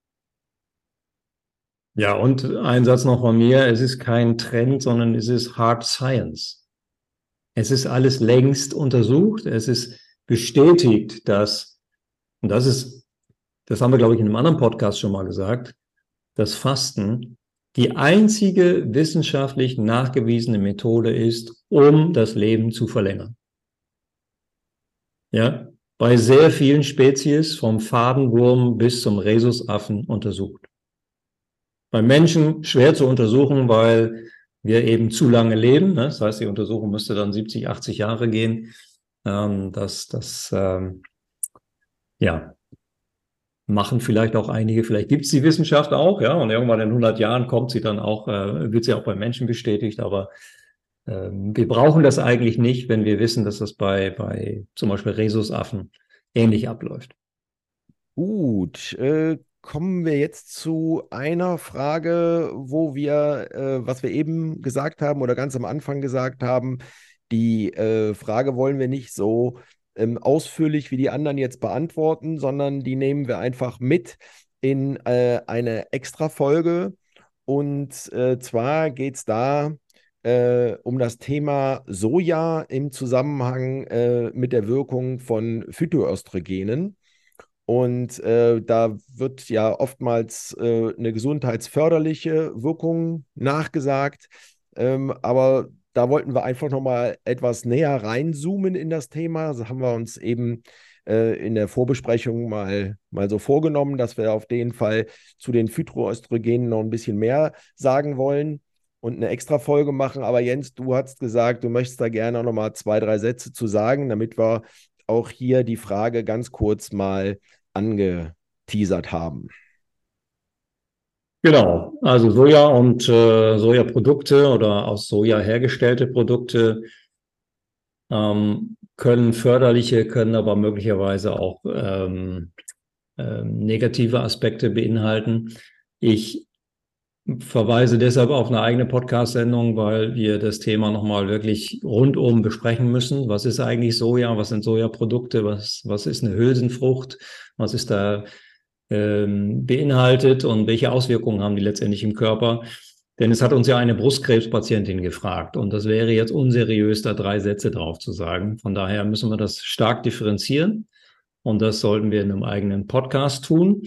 ja, und ein Satz noch von mir, es ist kein Trend, sondern es ist Hard Science. Es ist alles längst untersucht, es ist bestätigt, dass, und das ist, das haben wir, glaube ich, in einem anderen Podcast schon mal gesagt, dass Fasten die einzige wissenschaftlich nachgewiesene Methode ist, um das Leben zu verlängern. Ja, bei sehr vielen Spezies, vom Fadenwurm bis zum Rhesusaffen untersucht. Bei Menschen schwer zu untersuchen, weil wir eben zu lange leben. Ne? Das heißt, die Untersuchung müsste dann 70, 80 Jahre gehen. Ähm, das, das, ähm, ja, machen vielleicht auch einige. Vielleicht gibt es die Wissenschaft auch, ja, und irgendwann in 100 Jahren kommt sie dann auch, äh, wird sie auch bei Menschen bestätigt. Aber ähm, wir brauchen das eigentlich nicht, wenn wir wissen, dass das bei, bei zum Beispiel Rhesusaffen ähnlich abläuft. Gut, äh, kommen wir jetzt zu einer Frage, wo wir, äh, was wir eben gesagt haben oder ganz am Anfang gesagt haben, die äh, Frage wollen wir nicht so ähm, ausführlich wie die anderen jetzt beantworten, sondern die nehmen wir einfach mit in äh, eine extra Folge. Und äh, zwar geht es da äh, um das Thema Soja im Zusammenhang äh, mit der Wirkung von Phytoöstrogenen. Und äh, da wird ja oftmals äh, eine gesundheitsförderliche Wirkung nachgesagt. Ähm, aber da wollten wir einfach nochmal etwas näher reinzoomen in das Thema. Das haben wir uns eben äh, in der Vorbesprechung mal, mal so vorgenommen, dass wir auf jeden Fall zu den Phytoöstrogenen noch ein bisschen mehr sagen wollen und eine extra Folge machen. Aber Jens, du hast gesagt, du möchtest da gerne noch mal zwei, drei Sätze zu sagen, damit wir auch hier die Frage ganz kurz mal angeteasert haben. Genau, also Soja und äh, Sojaprodukte oder aus Soja hergestellte Produkte ähm, können förderliche, können aber möglicherweise auch ähm, äh, negative Aspekte beinhalten. Ich verweise deshalb auf eine eigene Podcast-Sendung, weil wir das Thema nochmal wirklich rundum besprechen müssen. Was ist eigentlich Soja? Was sind Sojaprodukte? Was, was ist eine Hülsenfrucht? Was ist da ähm, beinhaltet und welche Auswirkungen haben die letztendlich im Körper? Denn es hat uns ja eine Brustkrebspatientin gefragt und das wäre jetzt unseriös, da drei Sätze drauf zu sagen. Von daher müssen wir das stark differenzieren und das sollten wir in einem eigenen Podcast tun.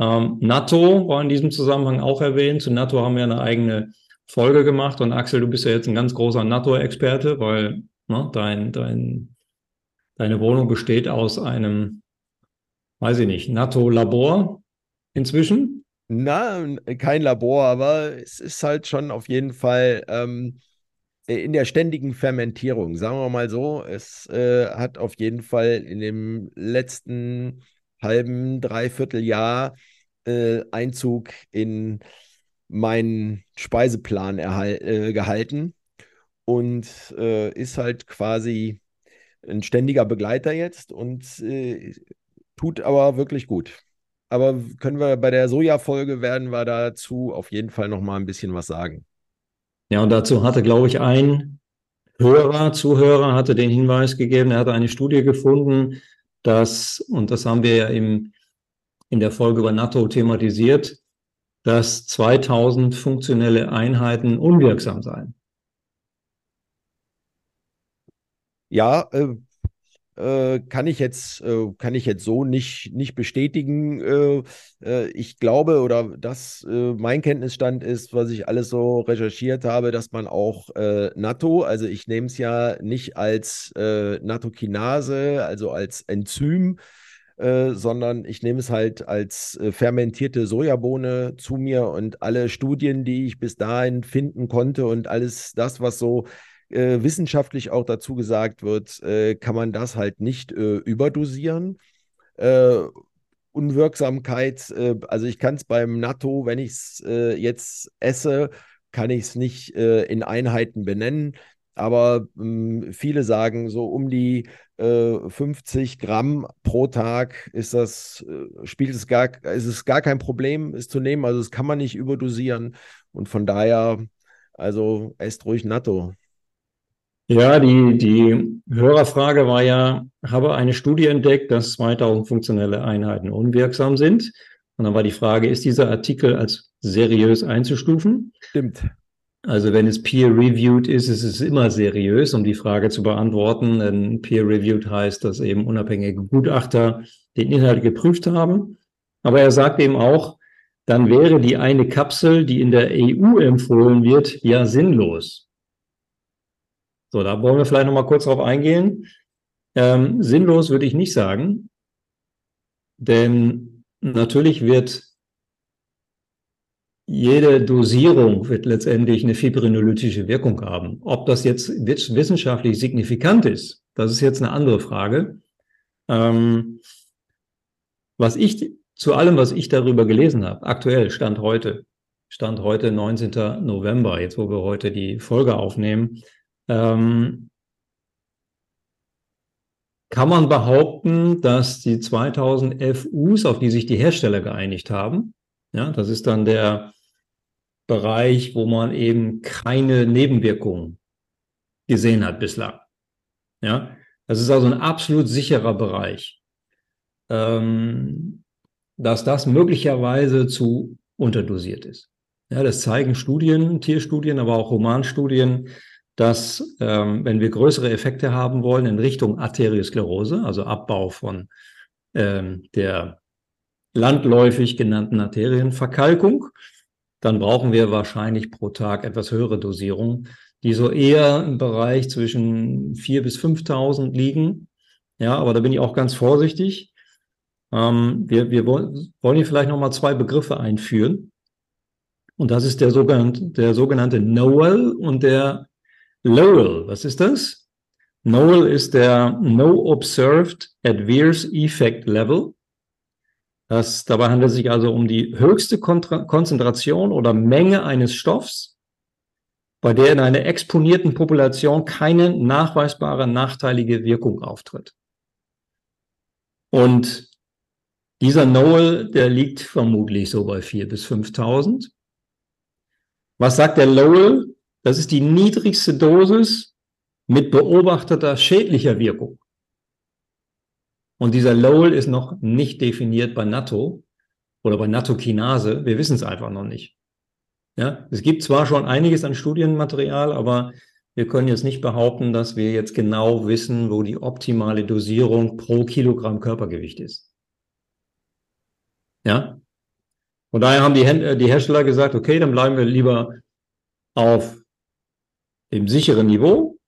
Ähm, NATO war in diesem Zusammenhang auch erwähnt. Zu NATO haben wir eine eigene Folge gemacht und Axel, du bist ja jetzt ein ganz großer NATO-Experte, weil ne, dein, dein, deine Wohnung besteht aus einem, weiß ich nicht, NATO-Labor inzwischen. Na, kein Labor, aber es ist halt schon auf jeden Fall ähm, in der ständigen Fermentierung, sagen wir mal so. Es äh, hat auf jeden Fall in dem letzten halben, dreiviertel Jahr äh, Einzug in meinen Speiseplan äh, gehalten und äh, ist halt quasi ein ständiger Begleiter jetzt und äh, tut aber wirklich gut. Aber können wir bei der Soja-Folge werden wir dazu auf jeden Fall noch mal ein bisschen was sagen. Ja, und dazu hatte, glaube ich, ein Hörer, Zuhörer hatte den Hinweis gegeben, er hatte eine Studie gefunden, dass, und das haben wir ja im, in der Folge über NATO thematisiert, dass 2000 funktionelle Einheiten unwirksam seien. Ja, äh, äh, kann ich jetzt, äh, kann ich jetzt so nicht, nicht bestätigen. Äh, äh ich glaube oder das äh, mein Kenntnisstand ist, was ich alles so recherchiert habe, dass man auch äh, NATO, also ich nehme es ja nicht als Nattokinase, also als Enzym, sondern ich nehme es halt als fermentierte Sojabohne zu mir und alle Studien, die ich bis dahin finden konnte und alles das, was so äh, wissenschaftlich auch dazu gesagt wird, äh, kann man das halt nicht äh, überdosieren. Äh, Unwirksamkeit, äh, also ich kann es beim Natto, wenn ich es äh, jetzt esse, kann ich es nicht in Einheiten benennen. Aber ähm, viele sagen, so um die 50 Gramm pro Tag ist das, spielt es gar, ist es gar kein Problem, es zu nehmen. Also das kann man nicht überdosieren. Und von daher, also esst ruhig Natto. Ja, die, die Hörerfrage war ja, habe eine Studie entdeckt, dass 2000 funktionelle Einheiten unwirksam sind. Und dann war die Frage, ist dieser Artikel als seriös einzustufen? Stimmt. Also wenn es peer-reviewed ist, ist es immer seriös, um die Frage zu beantworten. Denn peer-reviewed heißt, dass eben unabhängige Gutachter den Inhalt geprüft haben. Aber er sagt eben auch, dann wäre die eine Kapsel, die in der EU empfohlen wird, ja sinnlos. So, da wollen wir vielleicht noch mal kurz drauf eingehen. Ähm, sinnlos würde ich nicht sagen, denn natürlich wird jede Dosierung wird letztendlich eine fibrinolytische Wirkung haben. Ob das jetzt wissenschaftlich signifikant ist, das ist jetzt eine andere Frage. Ähm, was ich zu allem, was ich darüber gelesen habe, aktuell Stand heute, Stand heute 19. November, jetzt wo wir heute die Folge aufnehmen, ähm, kann man behaupten, dass die 2000 FUs, auf die sich die Hersteller geeinigt haben, ja, das ist dann der Bereich, wo man eben keine Nebenwirkungen gesehen hat bislang. Ja, das ist also ein absolut sicherer Bereich, ähm, dass das möglicherweise zu unterdosiert ist. Ja, das zeigen Studien, Tierstudien, aber auch Humanstudien, dass ähm, wenn wir größere Effekte haben wollen in Richtung Arteriosklerose, also Abbau von ähm, der landläufig genannten Arterienverkalkung, dann brauchen wir wahrscheinlich pro Tag etwas höhere Dosierungen, die so eher im Bereich zwischen 4.000 bis 5.000 liegen. Ja, aber da bin ich auch ganz vorsichtig. Ähm, wir, wir wollen hier vielleicht nochmal zwei Begriffe einführen. Und das ist der sogenannte, der sogenannte NOEL und der Lowell, was ist das? Lowell ist der No Observed Adverse Effect Level. Das, dabei handelt es sich also um die höchste Kontra Konzentration oder Menge eines Stoffs, bei der in einer exponierten Population keine nachweisbare nachteilige Wirkung auftritt. Und dieser Noel, der liegt vermutlich so bei 4.000 bis 5.000. Was sagt der Lowell? Das ist die niedrigste Dosis mit beobachteter schädlicher Wirkung. Und dieser Lowell ist noch nicht definiert bei NATO oder bei NATO-Kinase. Wir wissen es einfach noch nicht. Ja, es gibt zwar schon einiges an Studienmaterial, aber wir können jetzt nicht behaupten, dass wir jetzt genau wissen, wo die optimale Dosierung pro Kilogramm Körpergewicht ist. Ja? Von daher haben die, die Hersteller gesagt, okay, dann bleiben wir lieber auf dem sicheren Niveau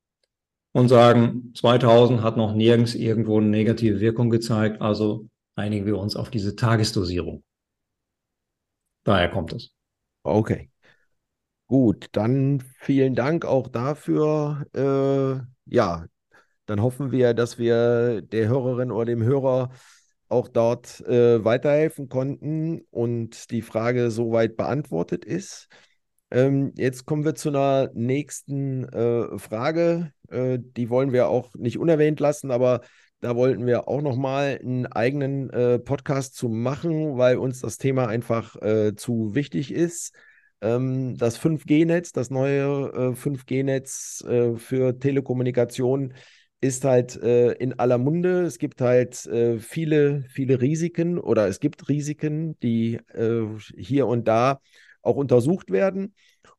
und sagen, 2000 hat noch nirgends irgendwo eine negative Wirkung gezeigt, also einigen wir uns auf diese Tagesdosierung. Daher kommt es. Okay. Gut, dann vielen Dank auch dafür. Äh, ja, dann hoffen wir, dass wir der Hörerin oder dem Hörer auch dort äh, weiterhelfen konnten und die Frage soweit beantwortet ist. Ähm, jetzt kommen wir zu einer nächsten äh, Frage. Äh, die wollen wir auch nicht unerwähnt lassen, aber da wollten wir auch nochmal einen eigenen äh, Podcast zu machen, weil uns das Thema einfach äh, zu wichtig ist. Ähm, das 5G-Netz, das neue 5G-Netz äh, für Telekommunikation ist halt äh, in aller Munde. Es gibt halt äh, viele, viele Risiken oder es gibt Risiken, die äh, hier und da auch untersucht werden.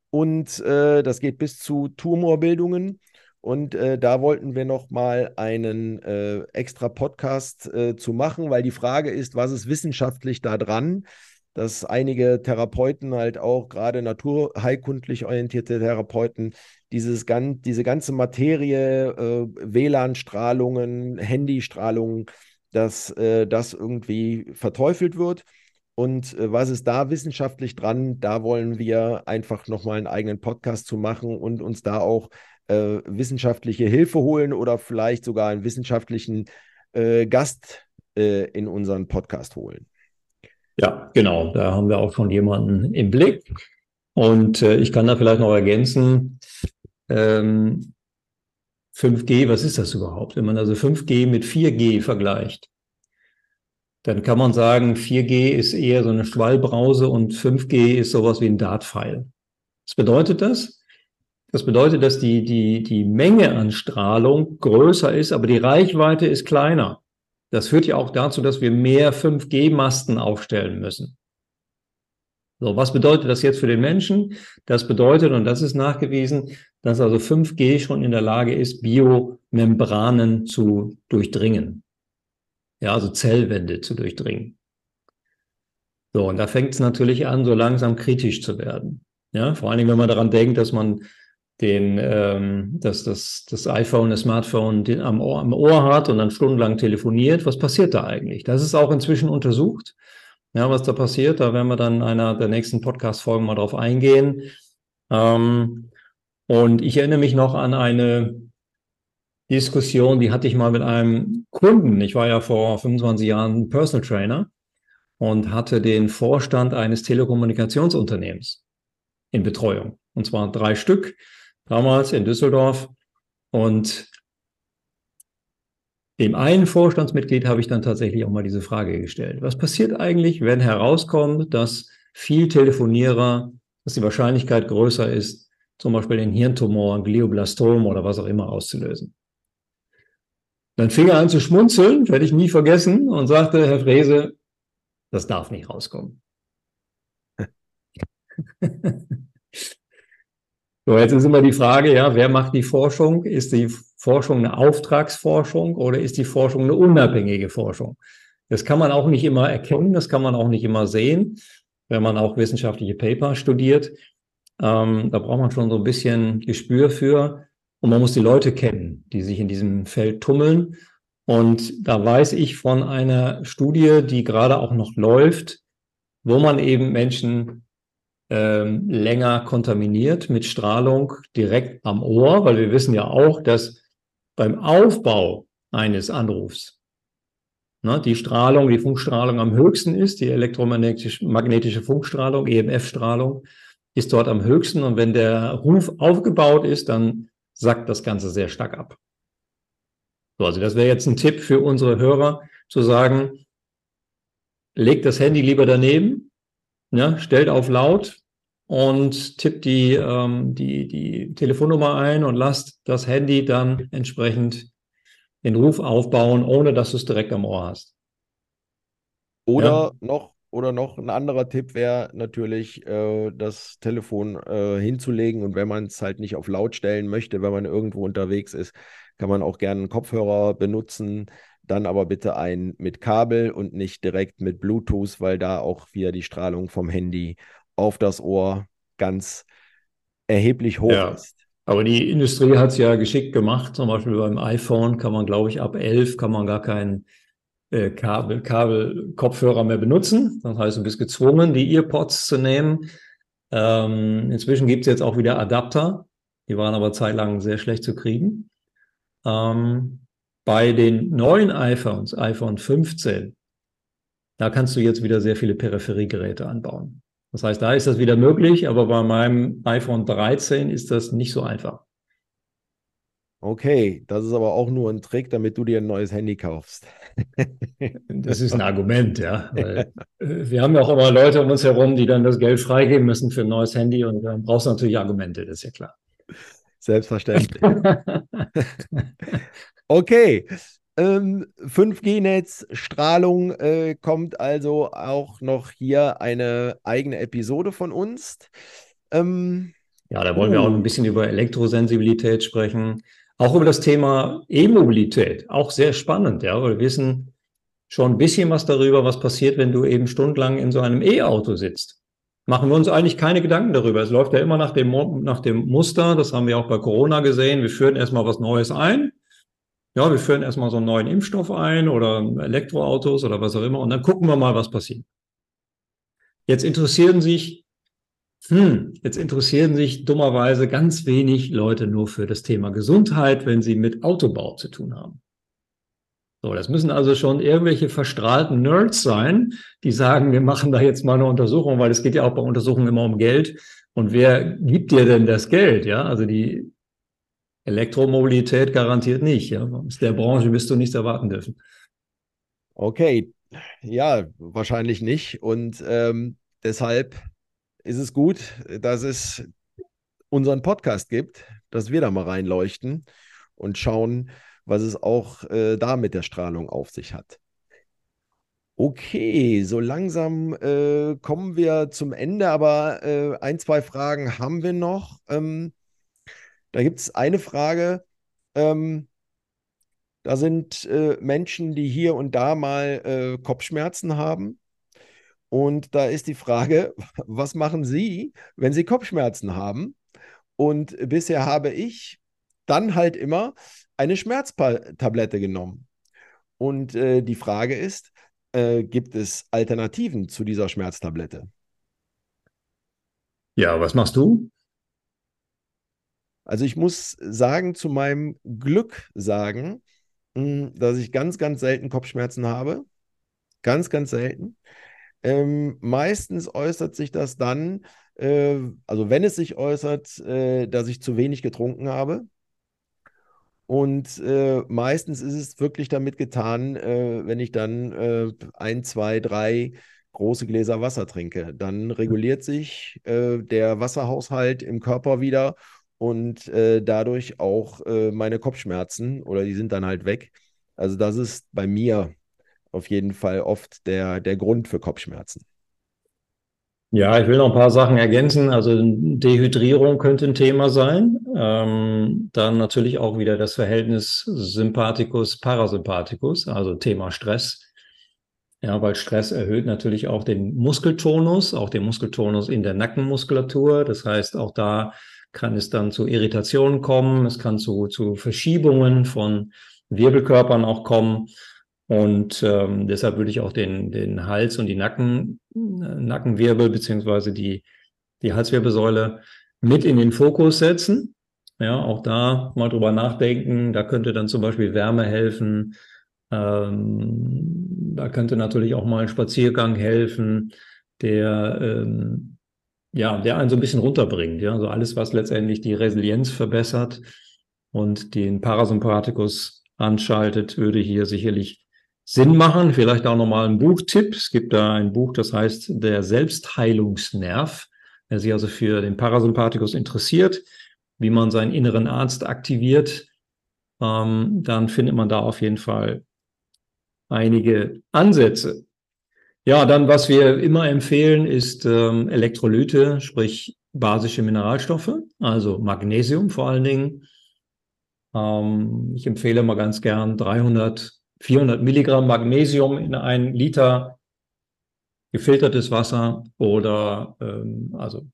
Und äh, das geht bis zu Tumorbildungen. Und äh, da wollten wir noch mal einen äh, extra Podcast zu machen, weil die Frage ist, was ist wissenschaftlich da dran? dass einige Therapeuten halt auch, gerade naturheilkundlich orientierte Therapeuten, dieses, diese ganze Materie, äh, WLAN-Strahlungen, Handystrahlungen, dass äh, das irgendwie verteufelt wird. Und äh, was ist da wissenschaftlich dran? Da wollen wir einfach nochmal einen eigenen Podcast zu machen und uns da auch äh, wissenschaftliche Hilfe holen oder vielleicht sogar einen wissenschaftlichen äh, Gast äh, in unseren Podcast holen. Ja, genau. Da haben wir auch schon jemanden im Blick. Und äh, ich kann da vielleicht noch ergänzen, ähm, 5G, was ist das überhaupt? Wenn man also 5G mit 4G vergleicht, dann kann man sagen, 4G ist eher so eine Schwallbrause und 5G ist sowas wie ein Dartpfeil. Was bedeutet das? Das bedeutet, dass die, die, die Menge an Strahlung größer ist, aber die Reichweite ist kleiner. Das führt ja auch dazu, dass wir mehr 5G-Masten aufstellen müssen. So, was bedeutet das jetzt für den Menschen? Das bedeutet, und das ist nachgewiesen, dass also 5G schon in der Lage ist, Biomembranen zu durchdringen. Ja, also Zellwände zu durchdringen. So, und da fängt es natürlich an, so langsam kritisch zu werden. Ja, vor allen Dingen, wenn man daran denkt, dass man den, ähm, dass das, das iPhone, das Smartphone den am, Ohr, am Ohr hat und dann stundenlang telefoniert. Was passiert da eigentlich? Das ist auch inzwischen untersucht. Ja, was da passiert, da werden wir dann in einer der nächsten Podcast-Folgen mal drauf eingehen. Ähm, und ich erinnere mich noch an eine Diskussion, die hatte ich mal mit einem Kunden. Ich war ja vor 25 Jahren Personal Trainer und hatte den Vorstand eines Telekommunikationsunternehmens in Betreuung. Und zwar drei Stück damals in Düsseldorf. Und dem einen Vorstandsmitglied habe ich dann tatsächlich auch mal diese Frage gestellt. Was passiert eigentlich, wenn herauskommt, dass viel Telefonierer, dass die Wahrscheinlichkeit größer ist, zum Beispiel den Hirntumor, Glioblastom oder was auch immer auszulösen? Dann fing er an zu schmunzeln, werde ich nie vergessen, und sagte, Herr Frese, das darf nicht rauskommen. So, jetzt ist immer die Frage, ja, wer macht die Forschung? Ist die Forschung eine Auftragsforschung oder ist die Forschung eine unabhängige Forschung? Das kann man auch nicht immer erkennen, das kann man auch nicht immer sehen, wenn man auch wissenschaftliche Paper studiert. Ähm, da braucht man schon so ein bisschen Gespür für und man muss die Leute kennen, die sich in diesem Feld tummeln. Und da weiß ich von einer Studie, die gerade auch noch läuft, wo man eben Menschen ähm, länger kontaminiert mit Strahlung direkt am Ohr, weil wir wissen ja auch, dass beim Aufbau eines Anrufs ne, die Strahlung, die Funkstrahlung am höchsten ist, die elektromagnetische Funkstrahlung, EMF-Strahlung, ist dort am höchsten. Und wenn der Ruf aufgebaut ist, dann sackt das Ganze sehr stark ab. So, also das wäre jetzt ein Tipp für unsere Hörer, zu sagen, legt das Handy lieber daneben, ja, stellt auf laut, und tippt die, ähm, die, die Telefonnummer ein und lasst das Handy dann entsprechend den Ruf aufbauen, ohne dass du es direkt am Ohr hast. Oder ja. noch, oder noch ein anderer Tipp wäre natürlich, äh, das Telefon äh, hinzulegen und wenn man es halt nicht auf laut stellen möchte, wenn man irgendwo unterwegs ist, kann man auch gerne einen Kopfhörer benutzen, dann aber bitte einen mit Kabel und nicht direkt mit Bluetooth, weil da auch wieder die Strahlung vom Handy auf das Ohr ganz erheblich hoch ja. ist. Aber die Industrie hat es ja geschickt gemacht. Zum Beispiel beim iPhone kann man, glaube ich, ab 11 kann man gar keinen Kabel, Kabel, Kopfhörer mehr benutzen. Das heißt, du bist gezwungen, die Earpods zu nehmen. Ähm, inzwischen gibt es jetzt auch wieder Adapter. Die waren aber zeitlang sehr schlecht zu kriegen. Ähm, bei den neuen iPhones, iPhone 15, da kannst du jetzt wieder sehr viele Peripheriegeräte anbauen. Das heißt, da ist das wieder möglich, aber bei meinem iPhone 13 ist das nicht so einfach. Okay, das ist aber auch nur ein Trick, damit du dir ein neues Handy kaufst. das ist ein Argument, ja. Weil, äh, wir haben ja auch immer Leute um uns herum, die dann das Geld freigeben müssen für ein neues Handy und dann brauchst du natürlich Argumente, das ist ja klar. Selbstverständlich. okay, ähm, 5G-Netz, Strahlung äh, kommt also auch noch hier eine eigene Episode von uns. Ähm, ja, da wollen uh. wir auch ein bisschen über Elektrosensibilität sprechen. Auch über das Thema E-Mobilität. Auch sehr spannend, ja, weil wir wissen schon ein bisschen was darüber, was passiert, wenn du eben stundenlang in so einem E-Auto sitzt. Machen wir uns eigentlich keine Gedanken darüber. Es läuft ja immer nach dem, nach dem Muster, das haben wir auch bei Corona gesehen. Wir führen erstmal was Neues ein ja, wir führen erstmal so einen neuen Impfstoff ein oder Elektroautos oder was auch immer und dann gucken wir mal, was passiert. Jetzt interessieren sich, hm, jetzt interessieren sich dummerweise ganz wenig Leute nur für das Thema Gesundheit, wenn sie mit Autobau zu tun haben. So, das müssen also schon irgendwelche verstrahlten Nerds sein, die sagen, wir machen da jetzt mal eine Untersuchung, weil es geht ja auch bei Untersuchungen immer um Geld. Und wer gibt dir denn das Geld? Ja, also die Elektromobilität garantiert nicht. Ja? Aus der Branche wirst du nichts erwarten dürfen. Okay, ja, wahrscheinlich nicht. Und ähm, deshalb ist es gut, dass es unseren Podcast gibt, dass wir da mal reinleuchten und schauen, was es auch äh, da mit der Strahlung auf sich hat. Okay, so langsam äh, kommen wir zum Ende, aber äh, ein, zwei Fragen haben wir noch. Ähm, da gibt es eine Frage, ähm, da sind äh, Menschen, die hier und da mal äh, Kopfschmerzen haben. Und da ist die Frage, was machen Sie, wenn Sie Kopfschmerzen haben? Und bisher habe ich dann halt immer eine Schmerztablette genommen. Und äh, die Frage ist, äh, gibt es Alternativen zu dieser Schmerztablette? Ja, was machst du? Also ich muss sagen, zu meinem Glück sagen, hm, dass ich ganz, ganz selten Kopfschmerzen habe. Ganz, ganz selten. Ähm, meistens äußert sich das dann, äh, also wenn es sich äußert, äh, dass ich zu wenig getrunken habe. Und äh, meistens ist es wirklich damit getan, äh, wenn ich dann äh, ein, zwei, drei große Gläser Wasser trinke. Dann reguliert sich äh, der Wasserhaushalt im Körper wieder und dadurch auch meine Kopfschmerzen oder die sind dann halt weg. Also das ist bei mir auf jeden Fall oft der, der Grund für Kopfschmerzen. Ja, ich will noch ein paar Sachen ergänzen. Also Dehydrierung könnte ein Thema sein. Ähm, dann natürlich auch wieder das Verhältnis Sympathikus-Parasympathikus, also Thema Stress. Ja, weil Stress erhöht natürlich auch den Muskeltonus, auch den Muskeltonus in der Nackenmuskulatur. Das heißt, auch da kann es dann zu Irritationen kommen, es kann zu, zu Verschiebungen von Wirbelkörpern auch kommen. Und ähm, deshalb würde ich auch den, den Hals und die Nacken, äh, Nackenwirbel beziehungsweise die, die Halswirbelsäule mit in den Fokus setzen. Ja, auch da mal drüber nachdenken. Da könnte dann zum Beispiel Wärme helfen. Ähm, da könnte natürlich auch mal ein Spaziergang helfen, der ähm, ja, der einen so ein bisschen runterbringt. Ja, also alles, was letztendlich die Resilienz verbessert und den Parasympathikus anschaltet, würde hier sicherlich Sinn machen. Vielleicht auch nochmal ein Buchtipp. Es gibt da ein Buch, das heißt Der Selbstheilungsnerv. Wer sich also für den Parasympathikus interessiert, wie man seinen inneren Arzt aktiviert, ähm, dann findet man da auf jeden Fall einige Ansätze. Ja, dann, was wir immer empfehlen, ist ähm, Elektrolyte, sprich basische Mineralstoffe, also Magnesium vor allen Dingen. Ähm, ich empfehle mal ganz gern 300, 400 Milligramm Magnesium in ein Liter gefiltertes Wasser oder ähm, also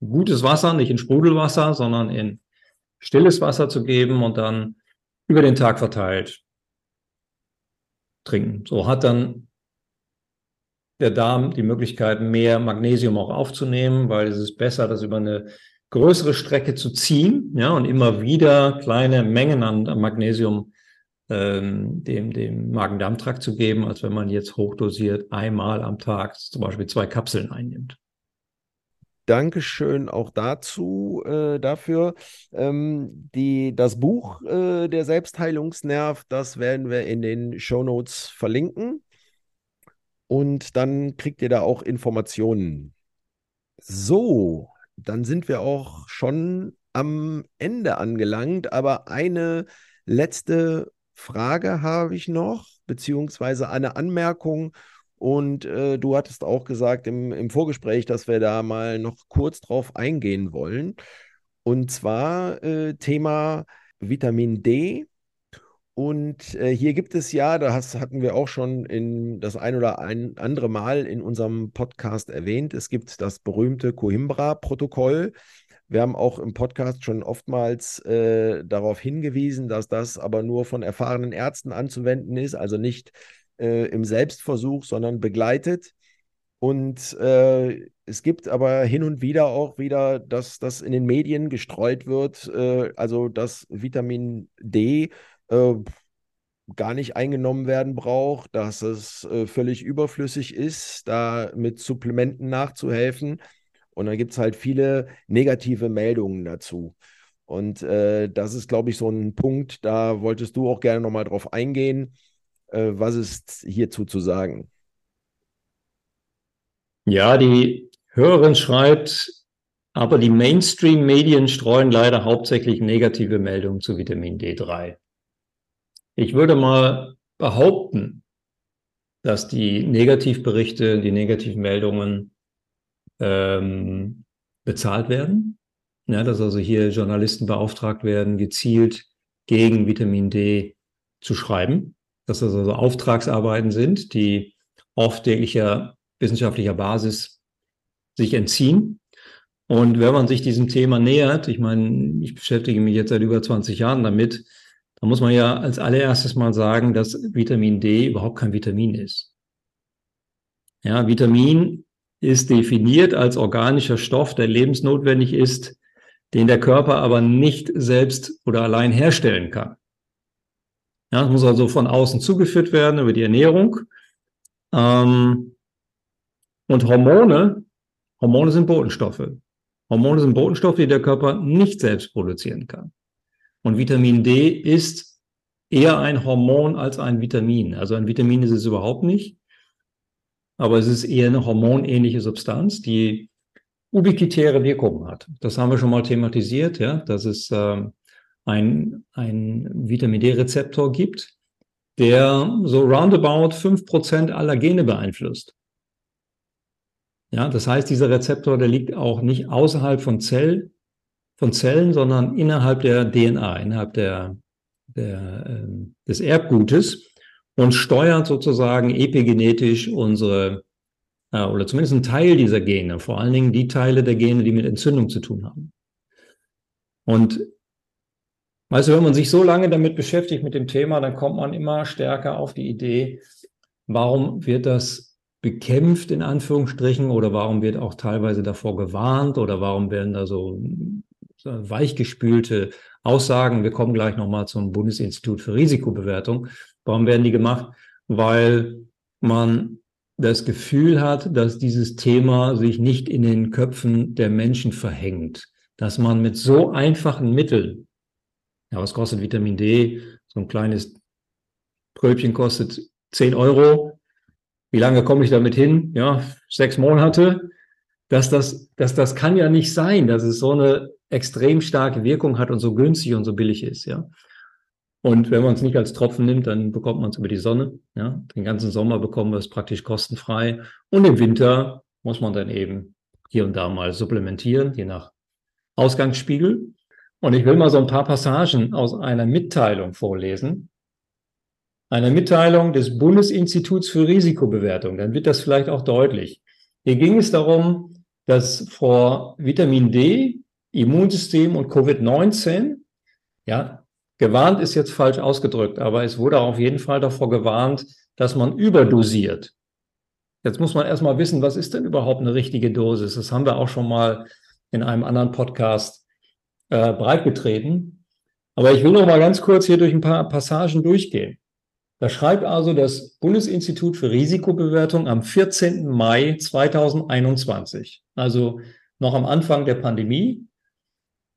gutes Wasser, nicht in Sprudelwasser, sondern in stilles Wasser zu geben und dann über den Tag verteilt trinken. So hat dann der Darm die Möglichkeit, mehr Magnesium auch aufzunehmen, weil es ist besser, das über eine größere Strecke zu ziehen, ja, und immer wieder kleine Mengen an Magnesium ähm, dem, dem Magen-Darm-Trakt zu geben, als wenn man jetzt hochdosiert einmal am Tag zum Beispiel zwei Kapseln einnimmt. Dankeschön auch dazu, äh, dafür. Ähm, die, das Buch äh, Der Selbstheilungsnerv, das werden wir in den Show Notes verlinken. Und dann kriegt ihr da auch Informationen. So, dann sind wir auch schon am Ende angelangt, aber eine letzte Frage habe ich noch, beziehungsweise eine Anmerkung. Und äh, du hattest auch gesagt im, im Vorgespräch, dass wir da mal noch kurz drauf eingehen wollen. Und zwar äh, Thema Vitamin D. Und äh, hier gibt es ja, das hatten wir auch schon in das ein oder ein andere Mal in unserem Podcast erwähnt, es gibt das berühmte Coimbra-Protokoll. Wir haben auch im Podcast schon oftmals äh, darauf hingewiesen, dass das aber nur von erfahrenen Ärzten anzuwenden ist, also nicht äh, im Selbstversuch, sondern begleitet. Und äh, es gibt aber hin und wieder auch wieder, dass das in den Medien gestreut wird, äh, also dass Vitamin D äh, gar nicht eingenommen werden braucht, dass es äh, völlig überflüssig ist, da mit Supplementen nachzuhelfen. Und dann gibt es halt viele negative Meldungen dazu. Und äh, das ist, glaube ich, so ein Punkt, da wolltest du auch gerne nochmal drauf eingehen. Äh, was ist hierzu zu sagen? Ja, die Hörerin schreibt, aber die Mainstream-Medien streuen leider hauptsächlich negative Meldungen zu Vitamin D3. Ich würde mal behaupten, dass die Negativberichte, die Negativmeldungen ähm, bezahlt werden. Ja, dass also hier Journalisten beauftragt werden, gezielt gegen Vitamin D zu schreiben. Dass das also Auftragsarbeiten sind, die oft jeglicher wissenschaftlicher Basis sich entziehen. Und wenn man sich diesem Thema nähert, ich meine, ich beschäftige mich jetzt seit über 20 Jahren damit, da muss man ja als allererstes mal sagen, dass Vitamin D überhaupt kein Vitamin ist. Ja, Vitamin ist definiert als organischer Stoff, der lebensnotwendig ist, den der Körper aber nicht selbst oder allein herstellen kann. Ja, muss also von außen zugeführt werden über die Ernährung. Ähm, und Hormone, Hormone sind Botenstoffe. Hormone sind Botenstoffe, die der Körper nicht selbst produzieren kann. Und Vitamin D ist eher ein Hormon als ein Vitamin. Also ein Vitamin ist es überhaupt nicht, aber es ist eher eine hormonähnliche Substanz, die ubiquitäre Wirkungen hat. Das haben wir schon mal thematisiert, ja, dass es äh, ein, ein Vitamin D-Rezeptor gibt, der so roundabout fünf Prozent aller Gene beeinflusst. Ja, das heißt, dieser Rezeptor, der liegt auch nicht außerhalb von Zell, von Zellen, sondern innerhalb der DNA, innerhalb der, der, äh, des Erbgutes und steuert sozusagen epigenetisch unsere, äh, oder zumindest einen Teil dieser Gene, vor allen Dingen die Teile der Gene, die mit Entzündung zu tun haben. Und weißt du, wenn man sich so lange damit beschäftigt mit dem Thema, dann kommt man immer stärker auf die Idee, warum wird das bekämpft in Anführungsstrichen oder warum wird auch teilweise davor gewarnt oder warum werden da so weichgespülte Aussagen. Wir kommen gleich nochmal zum Bundesinstitut für Risikobewertung. Warum werden die gemacht? Weil man das Gefühl hat, dass dieses Thema sich nicht in den Köpfen der Menschen verhängt. Dass man mit so einfachen Mitteln, ja, was kostet Vitamin D? So ein kleines Pröbchen kostet 10 Euro. Wie lange komme ich damit hin? Ja, sechs Monate dass das, dass das kann ja nicht sein, dass es so eine extrem starke Wirkung hat und so günstig und so billig ist, ja. Und wenn man es nicht als Tropfen nimmt, dann bekommt man es über die Sonne. Ja? Den ganzen Sommer bekommen wir es praktisch kostenfrei. Und im Winter muss man dann eben hier und da mal supplementieren, je nach Ausgangsspiegel. Und ich will mal so ein paar Passagen aus einer Mitteilung vorlesen. Einer Mitteilung des Bundesinstituts für Risikobewertung. Dann wird das vielleicht auch deutlich. Hier ging es darum, dass vor Vitamin D, Immunsystem und Covid-19 ja, Gewarnt ist jetzt falsch ausgedrückt, aber es wurde auf jeden Fall davor gewarnt, dass man überdosiert. Jetzt muss man erstmal wissen, was ist denn überhaupt eine richtige Dosis? Das haben wir auch schon mal in einem anderen Podcast äh, breitgetreten. Aber ich will noch mal ganz kurz hier durch ein paar Passagen durchgehen. Da schreibt also das Bundesinstitut für Risikobewertung am 14. Mai 2021, also noch am Anfang der Pandemie,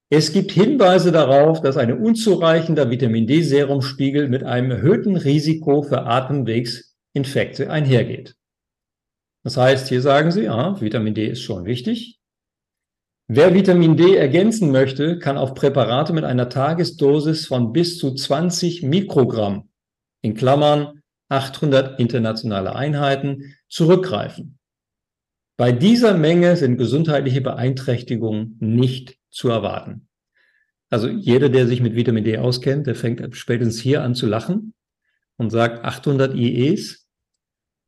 es gibt Hinweise darauf, dass ein unzureichender Vitamin D-Serumspiegel mit einem erhöhten Risiko für Atemwegsinfekte einhergeht. Das heißt, hier sagen Sie, ah, Vitamin D ist schon wichtig. Wer Vitamin D ergänzen möchte, kann auf Präparate mit einer Tagesdosis von bis zu 20 Mikrogramm, in Klammern 800 internationale Einheiten, zurückgreifen. Bei dieser Menge sind gesundheitliche Beeinträchtigungen nicht zu erwarten. Also jeder, der sich mit Vitamin D auskennt, der fängt spätestens hier an zu lachen und sagt 800 IEs.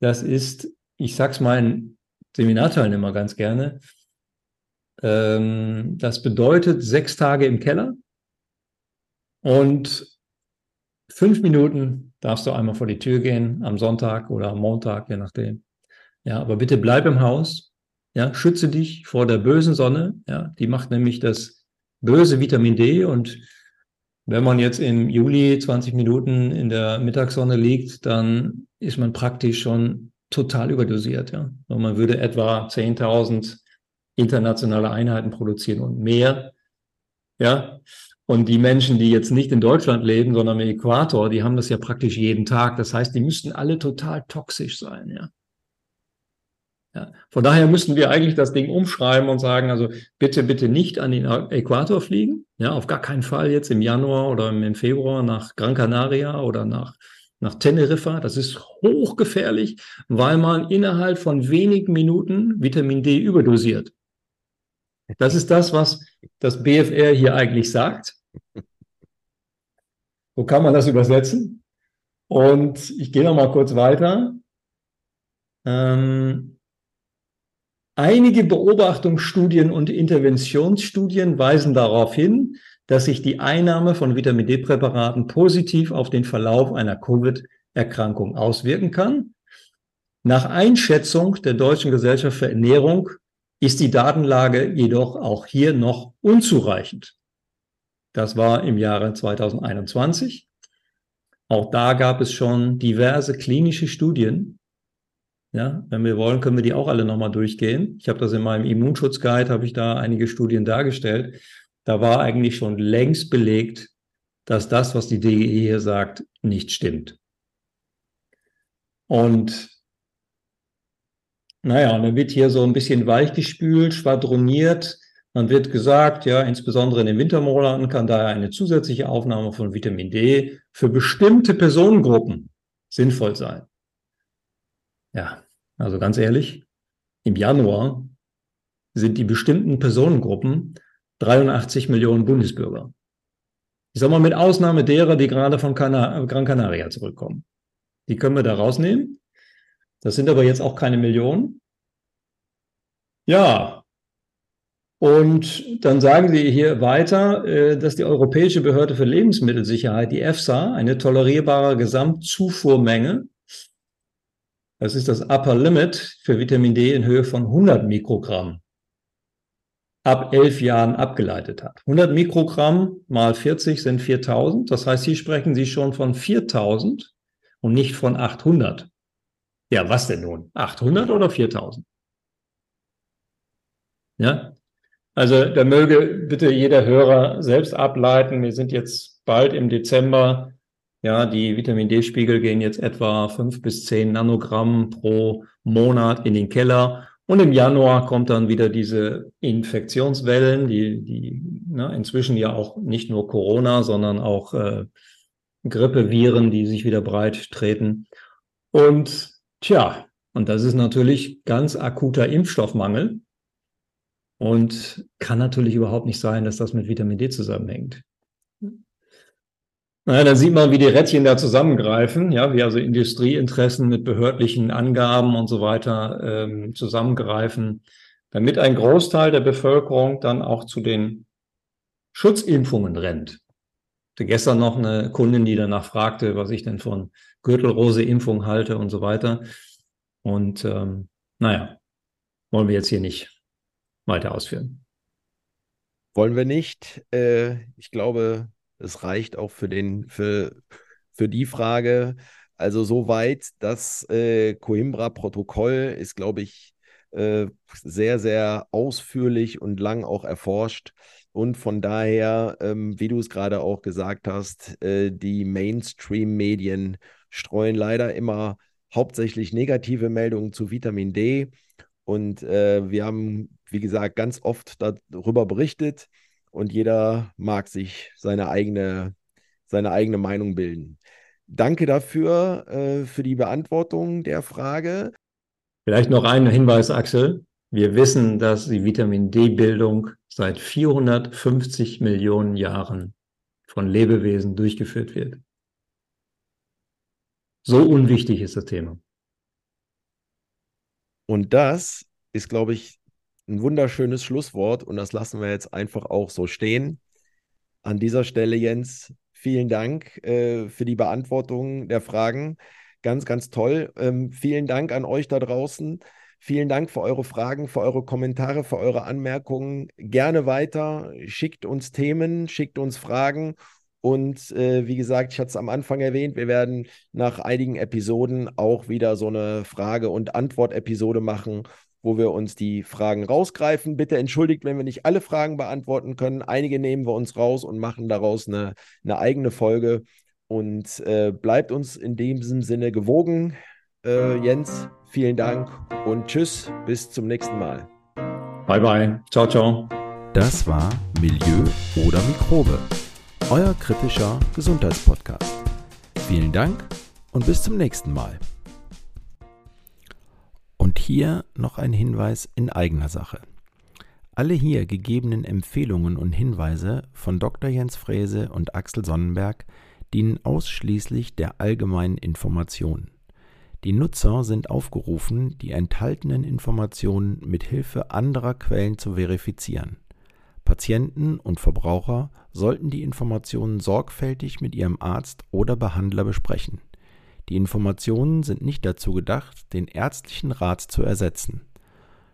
Das ist, ich sag's meinen Seminarteilnehmer ganz gerne, ähm, das bedeutet sechs Tage im Keller und fünf Minuten darfst du einmal vor die Tür gehen, am Sonntag oder am Montag, je nachdem. Ja, aber bitte bleib im Haus, ja, schütze dich vor der bösen Sonne. Ja, die macht nämlich das böse Vitamin D. Und wenn man jetzt im Juli 20 Minuten in der Mittagssonne liegt, dann ist man praktisch schon total überdosiert. Ja, und man würde etwa 10.000 internationale Einheiten produzieren und mehr. Ja, und die Menschen, die jetzt nicht in Deutschland leben, sondern im Äquator, die haben das ja praktisch jeden Tag. Das heißt, die müssten alle total toxisch sein. Ja. Ja. Von daher müssten wir eigentlich das Ding umschreiben und sagen, also bitte, bitte nicht an den Äquator fliegen. Ja, auf gar keinen Fall jetzt im Januar oder im Februar nach Gran Canaria oder nach, nach Teneriffa. Das ist hochgefährlich, weil man innerhalb von wenigen Minuten Vitamin D überdosiert. Das ist das, was das BFR hier eigentlich sagt. So kann man das übersetzen. Und ich gehe noch mal kurz weiter. Ähm, Einige Beobachtungsstudien und Interventionsstudien weisen darauf hin, dass sich die Einnahme von Vitamin D-Präparaten positiv auf den Verlauf einer Covid-Erkrankung auswirken kann. Nach Einschätzung der Deutschen Gesellschaft für Ernährung ist die Datenlage jedoch auch hier noch unzureichend. Das war im Jahre 2021. Auch da gab es schon diverse klinische Studien, ja, wenn wir wollen, können wir die auch alle nochmal durchgehen. Ich habe das in meinem Immunschutzguide, habe ich da einige Studien dargestellt. Da war eigentlich schon längst belegt, dass das, was die DGE hier sagt, nicht stimmt. Und naja, dann wird hier so ein bisschen weichgespült, schwadroniert. Man wird gesagt, ja, insbesondere in den Wintermonaten kann daher eine zusätzliche Aufnahme von Vitamin D für bestimmte Personengruppen sinnvoll sein. Ja, also ganz ehrlich, im Januar sind die bestimmten Personengruppen 83 Millionen Bundesbürger. Ich sage mal mit Ausnahme derer, die gerade von Cana Gran Canaria zurückkommen. Die können wir da rausnehmen. Das sind aber jetzt auch keine Millionen. Ja, und dann sagen Sie hier weiter, äh, dass die Europäische Behörde für Lebensmittelsicherheit, die EFSA, eine tolerierbare Gesamtzufuhrmenge das ist das Upper Limit für Vitamin D in Höhe von 100 Mikrogramm ab elf Jahren abgeleitet hat. 100 Mikrogramm mal 40 sind 4000. Das heißt, hier sprechen Sie schon von 4000 und nicht von 800. Ja, was denn nun? 800 oder 4000? Ja, also da möge bitte jeder Hörer selbst ableiten. Wir sind jetzt bald im Dezember. Ja, die Vitamin D-Spiegel gehen jetzt etwa fünf bis zehn Nanogramm pro Monat in den Keller. Und im Januar kommt dann wieder diese Infektionswellen, die, die ne, inzwischen ja auch nicht nur Corona, sondern auch äh, Grippeviren, die sich wieder breit treten. Und tja, und das ist natürlich ganz akuter Impfstoffmangel und kann natürlich überhaupt nicht sein, dass das mit Vitamin D zusammenhängt. Naja, da sieht man, wie die Rädchen da zusammengreifen, ja, wie also Industrieinteressen mit behördlichen Angaben und so weiter ähm, zusammengreifen, damit ein Großteil der Bevölkerung dann auch zu den Schutzimpfungen rennt. Ich hatte gestern noch eine Kundin, die danach fragte, was ich denn von Gürtelrose-Impfung halte und so weiter. Und ähm, naja, wollen wir jetzt hier nicht weiter ausführen. Wollen wir nicht. Äh, ich glaube, es reicht auch für, den, für, für die Frage. Also soweit, das äh, Coimbra-Protokoll ist, glaube ich, äh, sehr, sehr ausführlich und lang auch erforscht. Und von daher, ähm, wie du es gerade auch gesagt hast, äh, die Mainstream-Medien streuen leider immer hauptsächlich negative Meldungen zu Vitamin D. Und äh, wir haben, wie gesagt, ganz oft darüber berichtet und jeder mag sich seine eigene, seine eigene Meinung bilden. Danke dafür, äh, für die Beantwortung der Frage. Vielleicht noch ein Hinweis, Axel. Wir wissen, dass die Vitamin D-Bildung seit 450 Millionen Jahren von Lebewesen durchgeführt wird. So unwichtig ist das Thema. Und das ist, glaube ich, ein wunderschönes Schlusswort und das lassen wir jetzt einfach auch so stehen. An dieser Stelle, Jens, vielen Dank äh, für die Beantwortung der Fragen. Ganz, ganz toll. Ähm, vielen Dank an euch da draußen. Vielen Dank für eure Fragen, für eure Kommentare, für eure Anmerkungen. Gerne weiter. Schickt uns Themen, schickt uns Fragen. Und äh, wie gesagt, ich hatte es am Anfang erwähnt, wir werden nach einigen Episoden auch wieder so eine Frage- und Antwort-Episode machen wo wir uns die Fragen rausgreifen. Bitte entschuldigt, wenn wir nicht alle Fragen beantworten können. Einige nehmen wir uns raus und machen daraus eine, eine eigene Folge. Und äh, bleibt uns in diesem Sinne gewogen. Äh, Jens, vielen Dank und tschüss, bis zum nächsten Mal. Bye bye. Ciao, ciao. Das war Milieu oder Mikrobe, euer kritischer Gesundheitspodcast. Vielen Dank und bis zum nächsten Mal. Und hier noch ein Hinweis in eigener Sache. Alle hier gegebenen Empfehlungen und Hinweise von Dr. Jens Fräse und Axel Sonnenberg dienen ausschließlich der allgemeinen Information. Die Nutzer sind aufgerufen, die enthaltenen Informationen mit Hilfe anderer Quellen zu verifizieren. Patienten und Verbraucher sollten die Informationen sorgfältig mit ihrem Arzt oder Behandler besprechen. Die Informationen sind nicht dazu gedacht, den ärztlichen Rat zu ersetzen.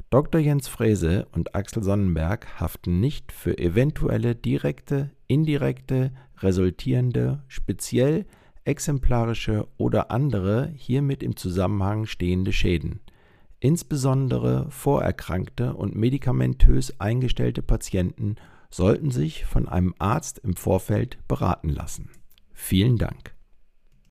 Dr. Jens Frese und Axel Sonnenberg haften nicht für eventuelle direkte, indirekte, resultierende, speziell exemplarische oder andere hiermit im Zusammenhang stehende Schäden. Insbesondere vorerkrankte und medikamentös eingestellte Patienten sollten sich von einem Arzt im Vorfeld beraten lassen. Vielen Dank.